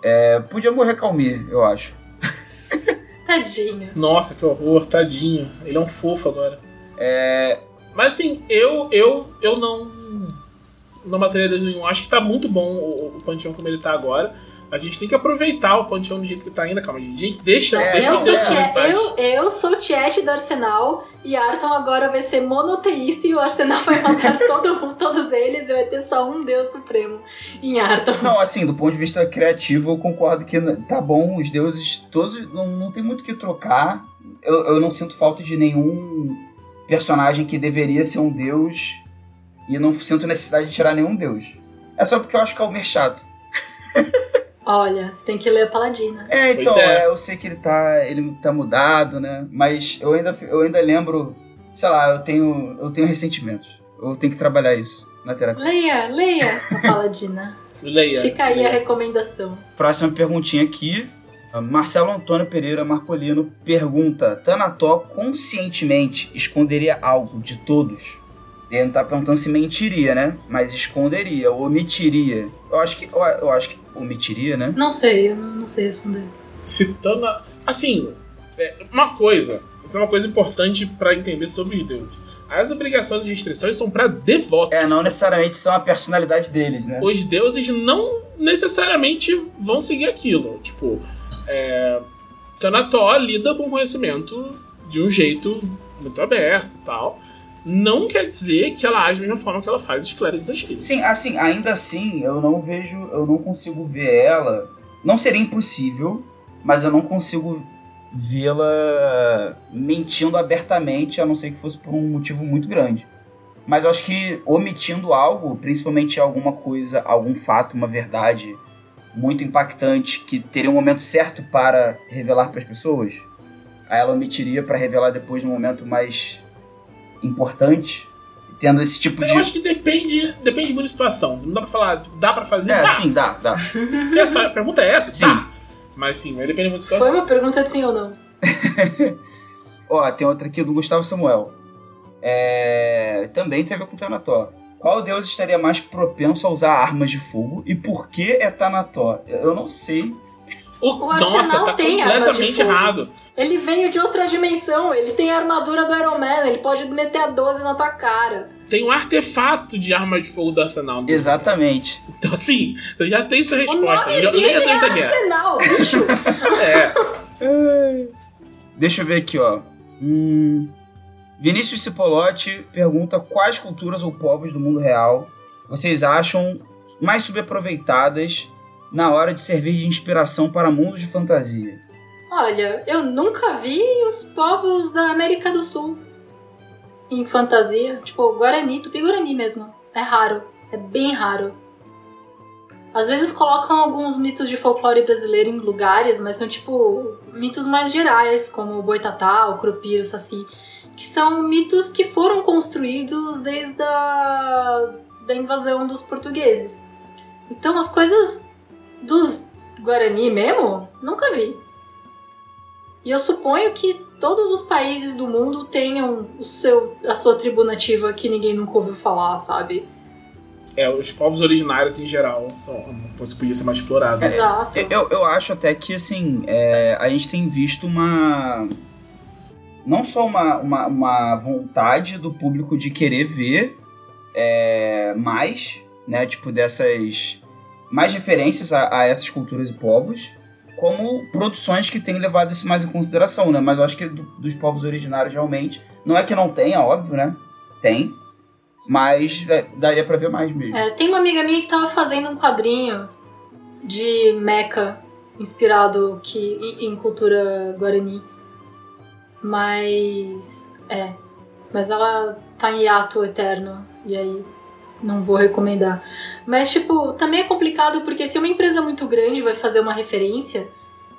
Speaker 2: é, podia morrer Calmir, eu acho. *laughs*
Speaker 1: Tadinho.
Speaker 3: Nossa, que horror, tadinho. Ele é um fofo agora.
Speaker 2: É,
Speaker 3: Mas assim, eu eu eu não não mataria Deus nenhum. Acho que tá muito bom o, o Panteão como ele tá agora. A gente tem que aproveitar o Panteão do jeito que tá ainda, calma, gente. Deixa,
Speaker 2: É,
Speaker 3: deixa
Speaker 1: eu,
Speaker 3: o
Speaker 1: sou
Speaker 3: paz.
Speaker 1: eu, eu sou Tiet do Arsenal e Arton agora vai ser monoteísta e o Arsenal vai matar *laughs* todo, todos eles e vai ter só um Deus Supremo em Arton.
Speaker 2: não, assim, do ponto de vista criativo, eu concordo que tá bom, os deuses todos não, não tem muito o que trocar. Eu, eu não sinto falta de nenhum personagem que deveria ser um deus e não sinto necessidade de tirar nenhum deus. É só porque eu acho Calmir chato. *laughs*
Speaker 1: Olha, você tem que ler a Paladina.
Speaker 2: É, então,
Speaker 3: é.
Speaker 2: é, eu sei que ele tá, ele tá mudado, né? Mas eu ainda, eu ainda lembro, sei lá, eu tenho, eu tenho ressentimentos. Eu tenho que trabalhar isso na terapia.
Speaker 1: Leia, leia a *laughs* Paladina.
Speaker 3: Leia.
Speaker 1: Fica aí a
Speaker 3: leia.
Speaker 1: recomendação.
Speaker 2: Próxima perguntinha aqui Marcelo Antônio Pereira Marcolino pergunta: Tanató conscientemente esconderia algo de todos? Ele não tá perguntando se mentiria, né? Mas esconderia, omitiria. Eu acho que. Eu acho que omitiria, né?
Speaker 1: Não sei, eu não sei responder.
Speaker 3: Citando. Assim, é uma coisa. Isso é uma coisa importante para entender sobre os deuses. As obrigações e restrições são para devotos.
Speaker 2: É, não necessariamente são a personalidade deles, né?
Speaker 3: Os deuses não necessariamente vão seguir aquilo. Tipo, é, Tanató lida com conhecimento de um jeito muito aberto e tal. Não quer dizer que ela age da mesma forma que ela faz os clérigos.
Speaker 2: Sim, assim, ainda assim, eu não vejo, eu não consigo ver ela. Não seria impossível, mas eu não consigo vê-la mentindo abertamente, a não ser que fosse por um motivo muito grande. Mas eu acho que omitindo algo, principalmente alguma coisa, algum fato, uma verdade muito impactante que teria um momento certo para revelar para as pessoas, aí ela omitiria para revelar depois no momento mais importante, tendo esse tipo
Speaker 3: eu
Speaker 2: de.
Speaker 3: Eu acho que depende, depende muito da situação. Não dá pra falar, dá pra fazer?
Speaker 2: É,
Speaker 3: dá.
Speaker 2: sim, dá, dá. *laughs*
Speaker 3: Se essa pergunta é essa,
Speaker 2: Sim.
Speaker 3: dá. Mas sim, vai depender muito da situação.
Speaker 1: Foi uma pergunta de sim ou não. *laughs*
Speaker 2: Ó, tem outra aqui do Gustavo Samuel. É... Também tem a ver com Tanató. Qual deus estaria mais propenso a usar armas de fogo e por que é Tanató? Eu não sei.
Speaker 3: O,
Speaker 1: O
Speaker 3: nossa, tá
Speaker 1: tem armas de
Speaker 3: completamente
Speaker 1: fogo.
Speaker 3: errado.
Speaker 1: Ele veio de outra dimensão, ele tem a armadura do Iron Man, ele pode meter a 12 na tua cara.
Speaker 3: Tem um artefato de arma de fogo do arsenal.
Speaker 2: Exatamente.
Speaker 3: Então, assim, você já tem sua
Speaker 1: O
Speaker 3: resposta.
Speaker 1: nome
Speaker 3: Já-
Speaker 1: dele
Speaker 3: Leia
Speaker 1: é
Speaker 3: da Guerra.
Speaker 1: Arsenal, bicho. *laughs*
Speaker 3: É. *laughs*
Speaker 2: Deixa eu ver aqui, ó. Hum... Vinícius Cipolotti pergunta quais culturas ou povos do mundo real vocês acham mais subaproveitadas na hora de servir de inspiração para mundos de fantasia.
Speaker 1: Olha, eu nunca vi os povos da América do Sul em fantasia. Tipo, Guarani, Tupi-Guarani mesmo. É raro. É bem raro. Às vezes colocam alguns mitos de folclore brasileiro em lugares, mas são tipo mitos mais gerais, como o Boitatá, o Crupi, o Saci, que são mitos que foram construídos desde a da invasão dos portugueses. Então as coisas dos Guarani mesmo, nunca vi. E eu suponho que todos os países do mundo tenham o seu, a sua tribo nativa que ninguém nunca ouviu falar, sabe?
Speaker 3: É, os povos originários em geral são uma coisa que podia ser mais explorada.
Speaker 1: Exato.
Speaker 2: Eu, eu acho até que, assim, é, a gente tem visto uma. Não só uma, uma, uma vontade do público de querer ver é, mais, né? Tipo, dessas. Mais referências a, a essas culturas e povos, como produções que têm levado isso mais em consideração, né? Mas eu acho que do- dos povos originários, realmente. Não é que não tenha, óbvio, né? Tem. Mas é, daria pra ver mais mesmo.
Speaker 1: É, tem uma amiga minha que tava fazendo um quadrinho de mecha inspirado que, em cultura guarani. Mas. É. Mas ela tá em hiato eterno. E aí não vou recomendar. Mas, tipo, também é complicado porque se uma empresa muito grande vai fazer uma referência,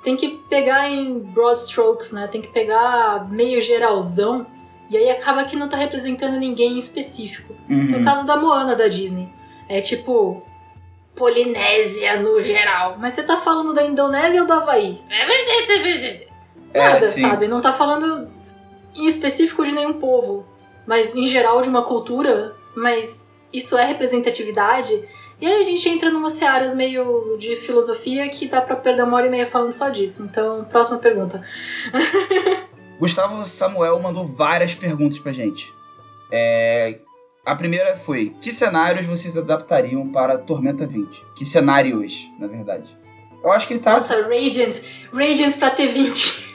Speaker 1: tem que pegar em broad strokes, né? Tem que pegar meio geralzão. E aí acaba que não tá representando ninguém em específico. É
Speaker 2: Uhum.
Speaker 1: o caso da Moana da Disney. É tipo. Polinésia no geral. Mas você tá falando da Indonésia ou do Havaí? Nada,
Speaker 2: sim.
Speaker 1: sabe? Não tá falando em específico de nenhum povo. Mas em geral de uma cultura. Mas isso é representatividade. E aí a gente entra numas searas meio de filosofia que dá pra perder uma hora e meia falando só disso. Então, próxima pergunta. *laughs*
Speaker 2: Gustavo Samuel mandou várias perguntas pra gente. É, A primeira foi: que cenários vocês adaptariam para Tormenta 20? Que cenários, na verdade? Eu acho que ele tá.
Speaker 1: Nossa, Radiant. Radiant pra T20.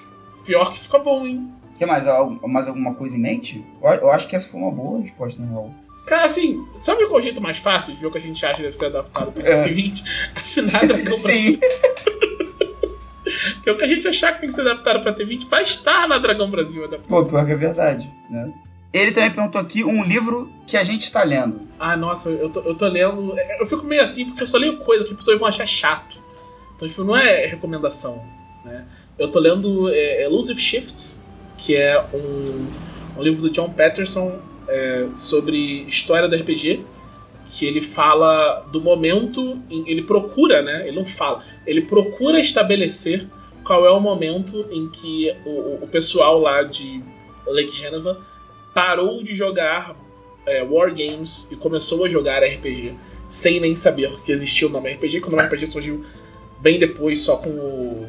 Speaker 3: Pior que fica bom, hein?
Speaker 2: Quer mais, mais alguma coisa em mente? Eu, eu acho que essa foi uma boa resposta, na real.
Speaker 3: Cara, assim, sabe qual é o jeito mais fácil de ver o que a gente acha que deve ser adaptado para
Speaker 2: É.
Speaker 3: 2020? Assinar Dragão.
Speaker 2: Sim. *laughs*
Speaker 3: Porque o que a gente achar que tem que ser adaptado pra T20 vai estar na Dragão Brasil adaptado.
Speaker 2: Pô, pior que é verdade, né? Ele também perguntou aqui um livro que a gente está lendo.
Speaker 3: Ah, nossa, eu tô, eu tô lendo. Eu fico meio assim porque eu só leio coisa que as pessoas vão achar chato. Então, tipo, não é recomendação, né? Eu tô lendo é, Elusive Shift, que é um, um livro do John Patterson é, sobre história do RPG, que ele fala do momento, em- ele procura, né? Ele não fala, ele procura estabelecer qual é o momento em que o, o pessoal lá de Lake Geneva parou de jogar é, War Games e começou a jogar RPG sem nem saber que existia o nome RPG, que o nome RPG surgiu bem depois, só com o,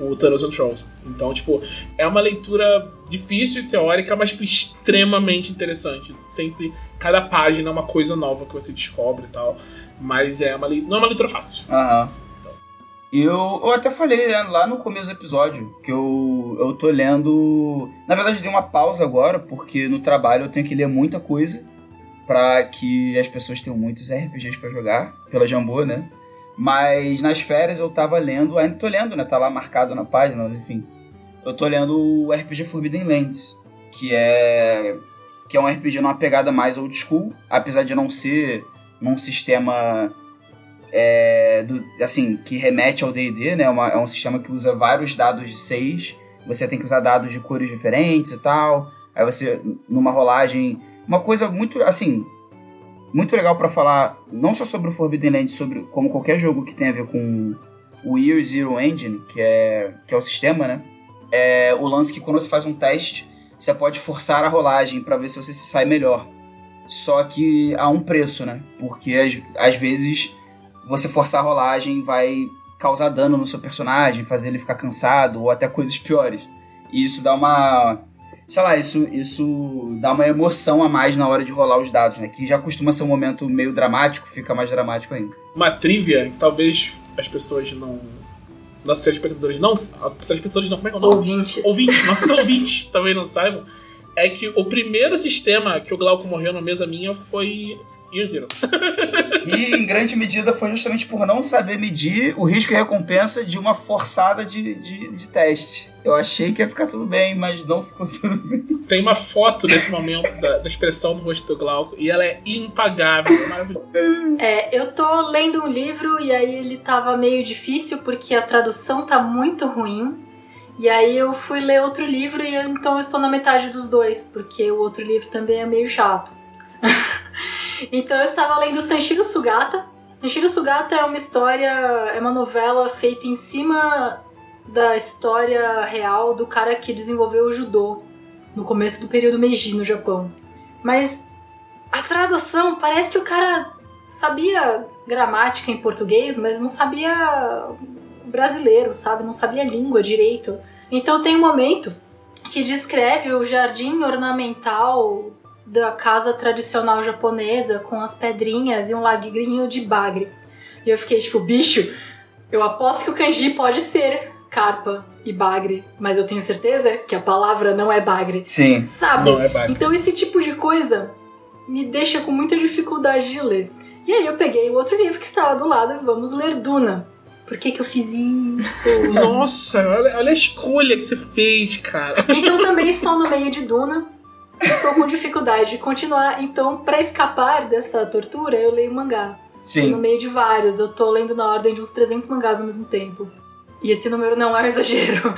Speaker 3: o Thanos and Trolls. Então, tipo, é uma leitura difícil e teórica, mas tipo, extremamente interessante. Sempre, cada página é uma coisa nova que você descobre e tal. Mas é uma, não é uma leitura fácil.
Speaker 2: Aham. Eu, eu até falei né, lá no começo do episódio que eu, eu tô lendo. Na verdade, eu dei uma pausa agora, porque no trabalho eu tenho que ler muita coisa para que as pessoas tenham muitos RPGs para jogar, pela Jambô, né? Mas nas férias eu tava lendo, ainda tô lendo, né? Tá lá marcado na página, mas enfim. Eu tô lendo o RPG Forbidden Lands, que é que é um RPG numa pegada mais old school, apesar de não ser num sistema é, do, assim, que remete ao D&D, né? Uma, é um sistema que usa vários dados de 6. Você tem que usar dados de cores diferentes e tal. Aí você, numa rolagem... Uma coisa muito, assim... Muito legal para falar, não só sobre o Forbidden Land, sobre como qualquer jogo que tem a ver com o Year Zero Engine, que é, que é o sistema, né? É o lance que quando você faz um teste, você pode forçar a rolagem para ver se você se sai melhor. Só que a um preço, né? Porque às, às vezes você forçar a rolagem vai causar dano no seu personagem, fazer ele ficar cansado ou até coisas piores. E isso dá uma. Sei lá, isso, isso dá uma emoção a mais na hora de rolar os dados, né? Que já costuma ser um momento meio dramático, fica mais dramático ainda.
Speaker 3: Uma trivia, que talvez as pessoas não. Nossos telespectadores não. Telespectadores não, como é que é o nome?
Speaker 1: Ouvintes.
Speaker 3: Ouvintes, nossos *laughs* ouvintes também não saibam. É que o primeiro sistema que o Glauco morreu na mesa minha foi Year Zero.
Speaker 2: E em grande medida foi justamente por não saber medir o risco e recompensa de uma forçada de, de, de teste. Eu achei que ia ficar tudo bem, mas não ficou tudo bem.
Speaker 3: Tem uma foto desse momento da, da expressão no rosto do Glauco e ela é impagável, é maravilhosa.
Speaker 1: É, eu tô lendo um livro e aí ele tava meio difícil porque a tradução tá muito ruim. E aí eu fui ler outro livro e eu- então eu estou na metade dos dois, porque o outro livro também é meio chato. *laughs* então eu estava lendo Sanshiro Sugata. Sanshiro Sugata é uma história, é uma novela feita em cima da história real do cara que desenvolveu o judô no começo do período Meiji no Japão. Mas a tradução parece que o cara sabia gramática em português, mas não sabia brasileiro, sabe? Não sabia língua direito. Então tem um momento que descreve o jardim ornamental da casa tradicional japonesa com as pedrinhas e um lagrinho de bagre. E eu fiquei tipo, bicho, eu aposto que o kanji pode ser carpa e bagre, mas eu tenho certeza que a palavra não é bagre.
Speaker 2: Sim.
Speaker 1: Sabe?
Speaker 3: É bagre.
Speaker 1: Então esse tipo de coisa me deixa com muita dificuldade de ler. E aí eu peguei o outro livro que estava do lado e vamos ler Duna. Por que, que eu fiz isso?
Speaker 3: Nossa, olha, olha a escolha que você fez, cara.
Speaker 1: então também estou no meio de Duna. Estou com dificuldade de continuar. Então, para escapar dessa tortura, eu leio mangá. Tô no
Speaker 2: Sim.
Speaker 1: meio de vários. Eu tô lendo na ordem de uns 300 mangás ao mesmo tempo. E esse número não é um exagero.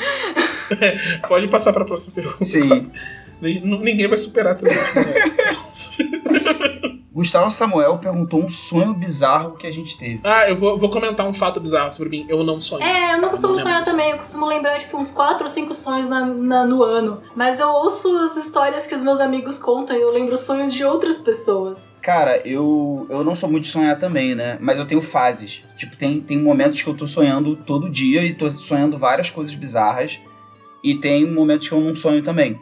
Speaker 1: *laughs*
Speaker 3: Pode passar pra próxima pergunta.
Speaker 2: Sim.
Speaker 3: Nin- Ninguém vai superar também. *laughs*
Speaker 2: Gustavo Samuel perguntou um sonho bizarro que a gente teve.
Speaker 3: ah, eu vou, vou comentar um fato bizarro sobre mim. Eu não sonho.
Speaker 1: É, eu não costumo
Speaker 3: lembro
Speaker 1: sonhar também. Eu costumo lembrar, tipo, uns 4 ou 5 sonhos na, na- no ano. Mas eu ouço as histórias que os meus amigos contam e eu lembro sonhos de outras pessoas.
Speaker 2: Cara, eu, eu não sou muito de sonhar também, né? Mas eu tenho fases. Tipo, tem, tem momentos que eu tô sonhando todo dia e tô sonhando várias coisas bizarras. E tem momentos que eu não sonho também.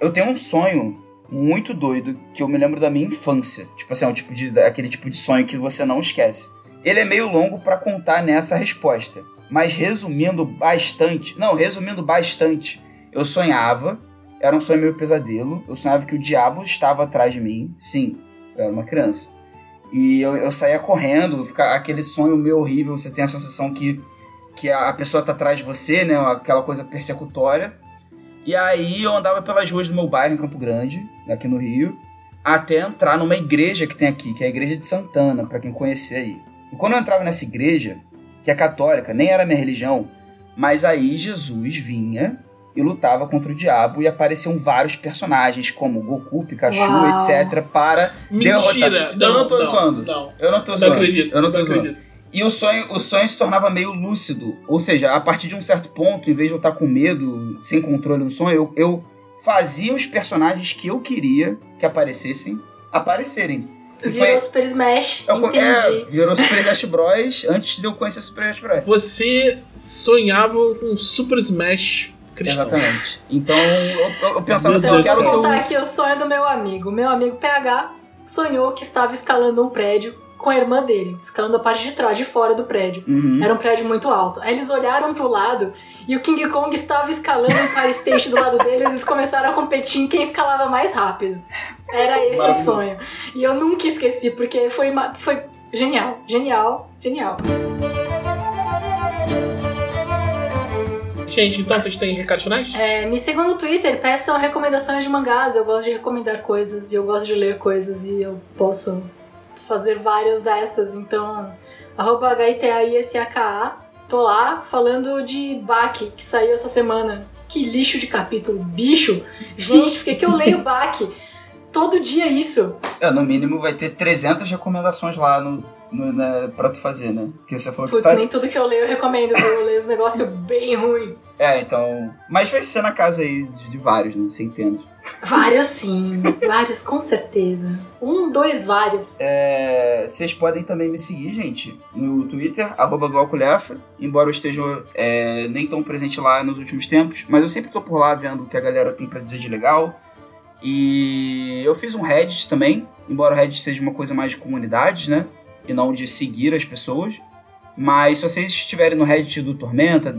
Speaker 2: Eu tenho um sonho muito doido que eu me lembro da minha infância. Tipo assim, é um tipo de, aquele tipo de sonho que você não esquece. Ele é meio longo pra contar nessa resposta. Mas resumindo bastante. Não, resumindo bastante. Eu sonhava. Era um sonho meio pesadelo. Eu sonhava que o diabo estava atrás de mim. Sim, eu era uma criança. E eu, eu saía correndo, fica aquele sonho meio horrível, você tem a sensação que, que a pessoa tá atrás de você, né? Aquela coisa persecutória. E aí eu andava pelas ruas do meu bairro em Campo Grande, aqui no Rio, até entrar numa igreja que tem aqui, que é a igreja de Santana, pra quem conhecer aí. E quando eu entrava nessa igreja, que é católica, nem era minha religião, mas aí Jesus vinha e lutava contra o diabo e apareciam vários personagens, como Goku, Pikachu,
Speaker 1: Uau.
Speaker 2: etc, para
Speaker 3: Mentira!
Speaker 2: derrotar- Eu não tô zoando.
Speaker 3: Não,
Speaker 2: Eu não tô
Speaker 3: não
Speaker 2: zoando.
Speaker 3: acredito.
Speaker 2: Eu não tô zoando.
Speaker 3: acredito.
Speaker 2: E o sonho, o sonho se tornava meio lúcido. Ou seja, a partir de um certo ponto, em vez de eu estar com medo, sem controle no sonho, eu, eu fazia os personagens que eu queria que aparecessem, aparecerem. E
Speaker 1: Virou
Speaker 2: foi-
Speaker 1: Super Smash,
Speaker 2: eu-
Speaker 1: entendi.
Speaker 2: é, virou Super Smash Bros. *laughs* antes de eu conhecer Super Smash Bros.
Speaker 3: Você sonhava com Super Smash cristão.
Speaker 2: Exatamente. Então eu, eu- eu pensava assim, eu quero que eu.
Speaker 1: contar aqui o sonho do meu amigo. Meu amigo PH sonhou que estava escalando um prédio com a irmã dele, escalando a parte de trás, de fora do prédio.
Speaker 2: Uhum.
Speaker 1: Era um prédio muito alto. Aí eles olharam pro lado e o King Kong estava escalando o Empire State do lado deles e eles começaram a competir em quem escalava mais rápido. Era esse o sonho. E eu nunca esqueci, porque foi, foi genial, genial, genial.
Speaker 3: Gente, então vocês têm recados finais?
Speaker 1: É, me sigam no Twitter, peçam recomendações de mangás. Eu gosto de recomendar coisas e eu gosto de ler coisas e eu posso fazer várias dessas. Então, arroba HITAISAKA, tô lá falando de Baki, que saiu essa semana. Que lixo de capítulo, bicho! Gente, por que, que eu leio *laughs* Baki? Todo dia isso.
Speaker 2: É, no mínimo vai ter 300 recomendações lá no, no, na, pra tu fazer, né? Porque você falou que
Speaker 1: Putz,
Speaker 2: tá...
Speaker 1: nem tudo que eu leio eu recomendo, eu leio os negócios bem ruins.
Speaker 2: É, então... Mas vai ser na casa aí de, de vários, né? Centenas.
Speaker 1: Vários sim, vários com certeza. Um, dois, vários.
Speaker 2: É, vocês podem também me seguir, gente, no Twitter, arroba Glauculessa, embora eu esteja é, nem tão presente lá nos últimos tempos, mas eu sempre tô por lá vendo o que a galera tem pra dizer de legal. E eu fiz um Reddit também, embora o Reddit seja uma coisa mais de comunidades, né? E não de seguir as pessoas. Mas se vocês estiverem no Reddit do Tormenta,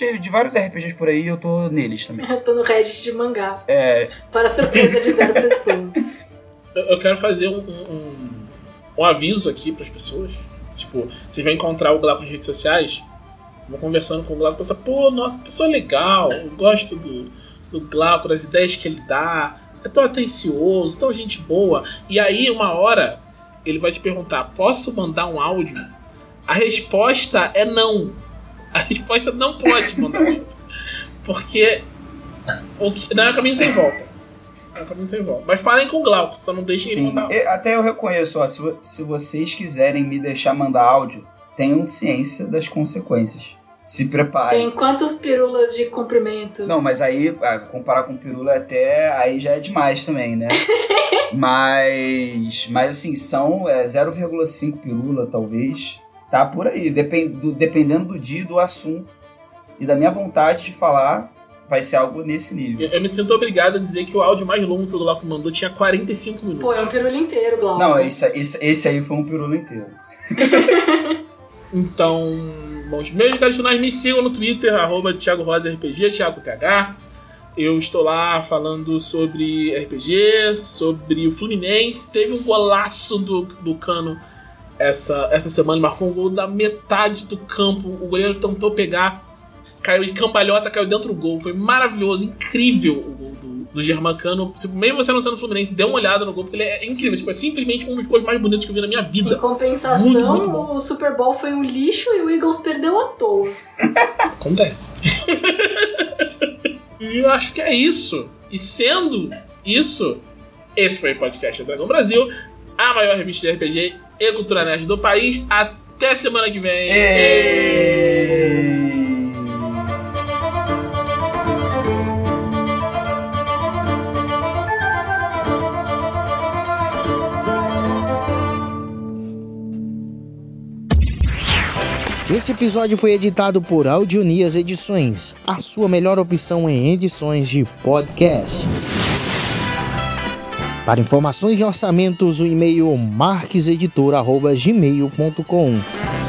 Speaker 2: de, de- vários RPGs por aí, eu tô neles também.
Speaker 1: Eu *laughs* tô no Reddit de mangá.
Speaker 2: É,
Speaker 1: Para surpresa de zero *laughs* pessoas.
Speaker 3: Eu, eu quero fazer um, um, um- aviso aqui pras pessoas. Tipo, vocês vão encontrar o Glauco nas redes sociais, vão conversando com o Glauco, pensa, pô, nossa, que pessoa legal, eu gosto do, do Glauco, das ideias que ele dá, é tão atencioso, tão gente boa. E aí, uma hora, ele vai te perguntar, posso mandar um áudio? A resposta é não. *laughs* A resposta não pode mandar áudio. Porque o que, não é caminho sem volta. É caminho sem volta. Mas falem com o Glauco, só não deixem ele
Speaker 2: Sim,
Speaker 3: mandar
Speaker 2: e- até eu reconheço, ó, se, se vocês quiserem me deixar mandar áudio, tenham ciência das consequências. Se preparem.
Speaker 1: Tem quantos pirulas de comprimento?
Speaker 2: Não, mas aí, ah, comparar com pirula até aí já é demais também, né? *laughs* mas, mas assim, são é, 0,5 pirula, talvez. Tá por aí. Depen- do- dependendo do dia do assunto e da minha vontade de falar, vai ser algo nesse nível.
Speaker 3: Eu, eu me sinto obrigado a dizer que o áudio mais longo que o Glauco mandou tinha 45 minutos.
Speaker 1: Pô, é um pirula inteiro, Glauco.
Speaker 2: Não, esse, esse, esse aí foi um pirula inteiro. *laughs*
Speaker 3: Então, bom, os meus recados finais me sigam no Twitter, arroba Thiago Rosa RPG, Thiago TH. Eu estou lá falando sobre RPG, sobre o Fluminense. Teve um golaço do, do Cano essa, essa semana, marcou um gol da metade do campo. O goleiro tentou pegar, caiu de cambalhota, caiu dentro do gol. Foi maravilhoso, incrível o gol do, do Germancano. Se- Mesmo você não sendo Fluminense, dê uma olhada no gol, porque ele é incrível. Tipo, é simplesmente um dos gols mais bonitos que eu vi na minha
Speaker 1: Em
Speaker 3: vida.
Speaker 1: compensação,
Speaker 3: Muito, muito
Speaker 1: o Super Bowl foi um lixo e o Eagles perdeu à toa. *laughs*
Speaker 3: Acontece. *laughs* e eu acho que é isso. E sendo isso, esse foi o podcast da Dragão Brasil, a maior revista de RPG e cultura nerd do país. Até semana que vem.
Speaker 2: Êêêê!
Speaker 5: Esse episódio foi editado por Audionias Edições, a sua melhor opção em edições de podcast. Para informações e orçamentos, o e-mail marqueseditor.gmail.com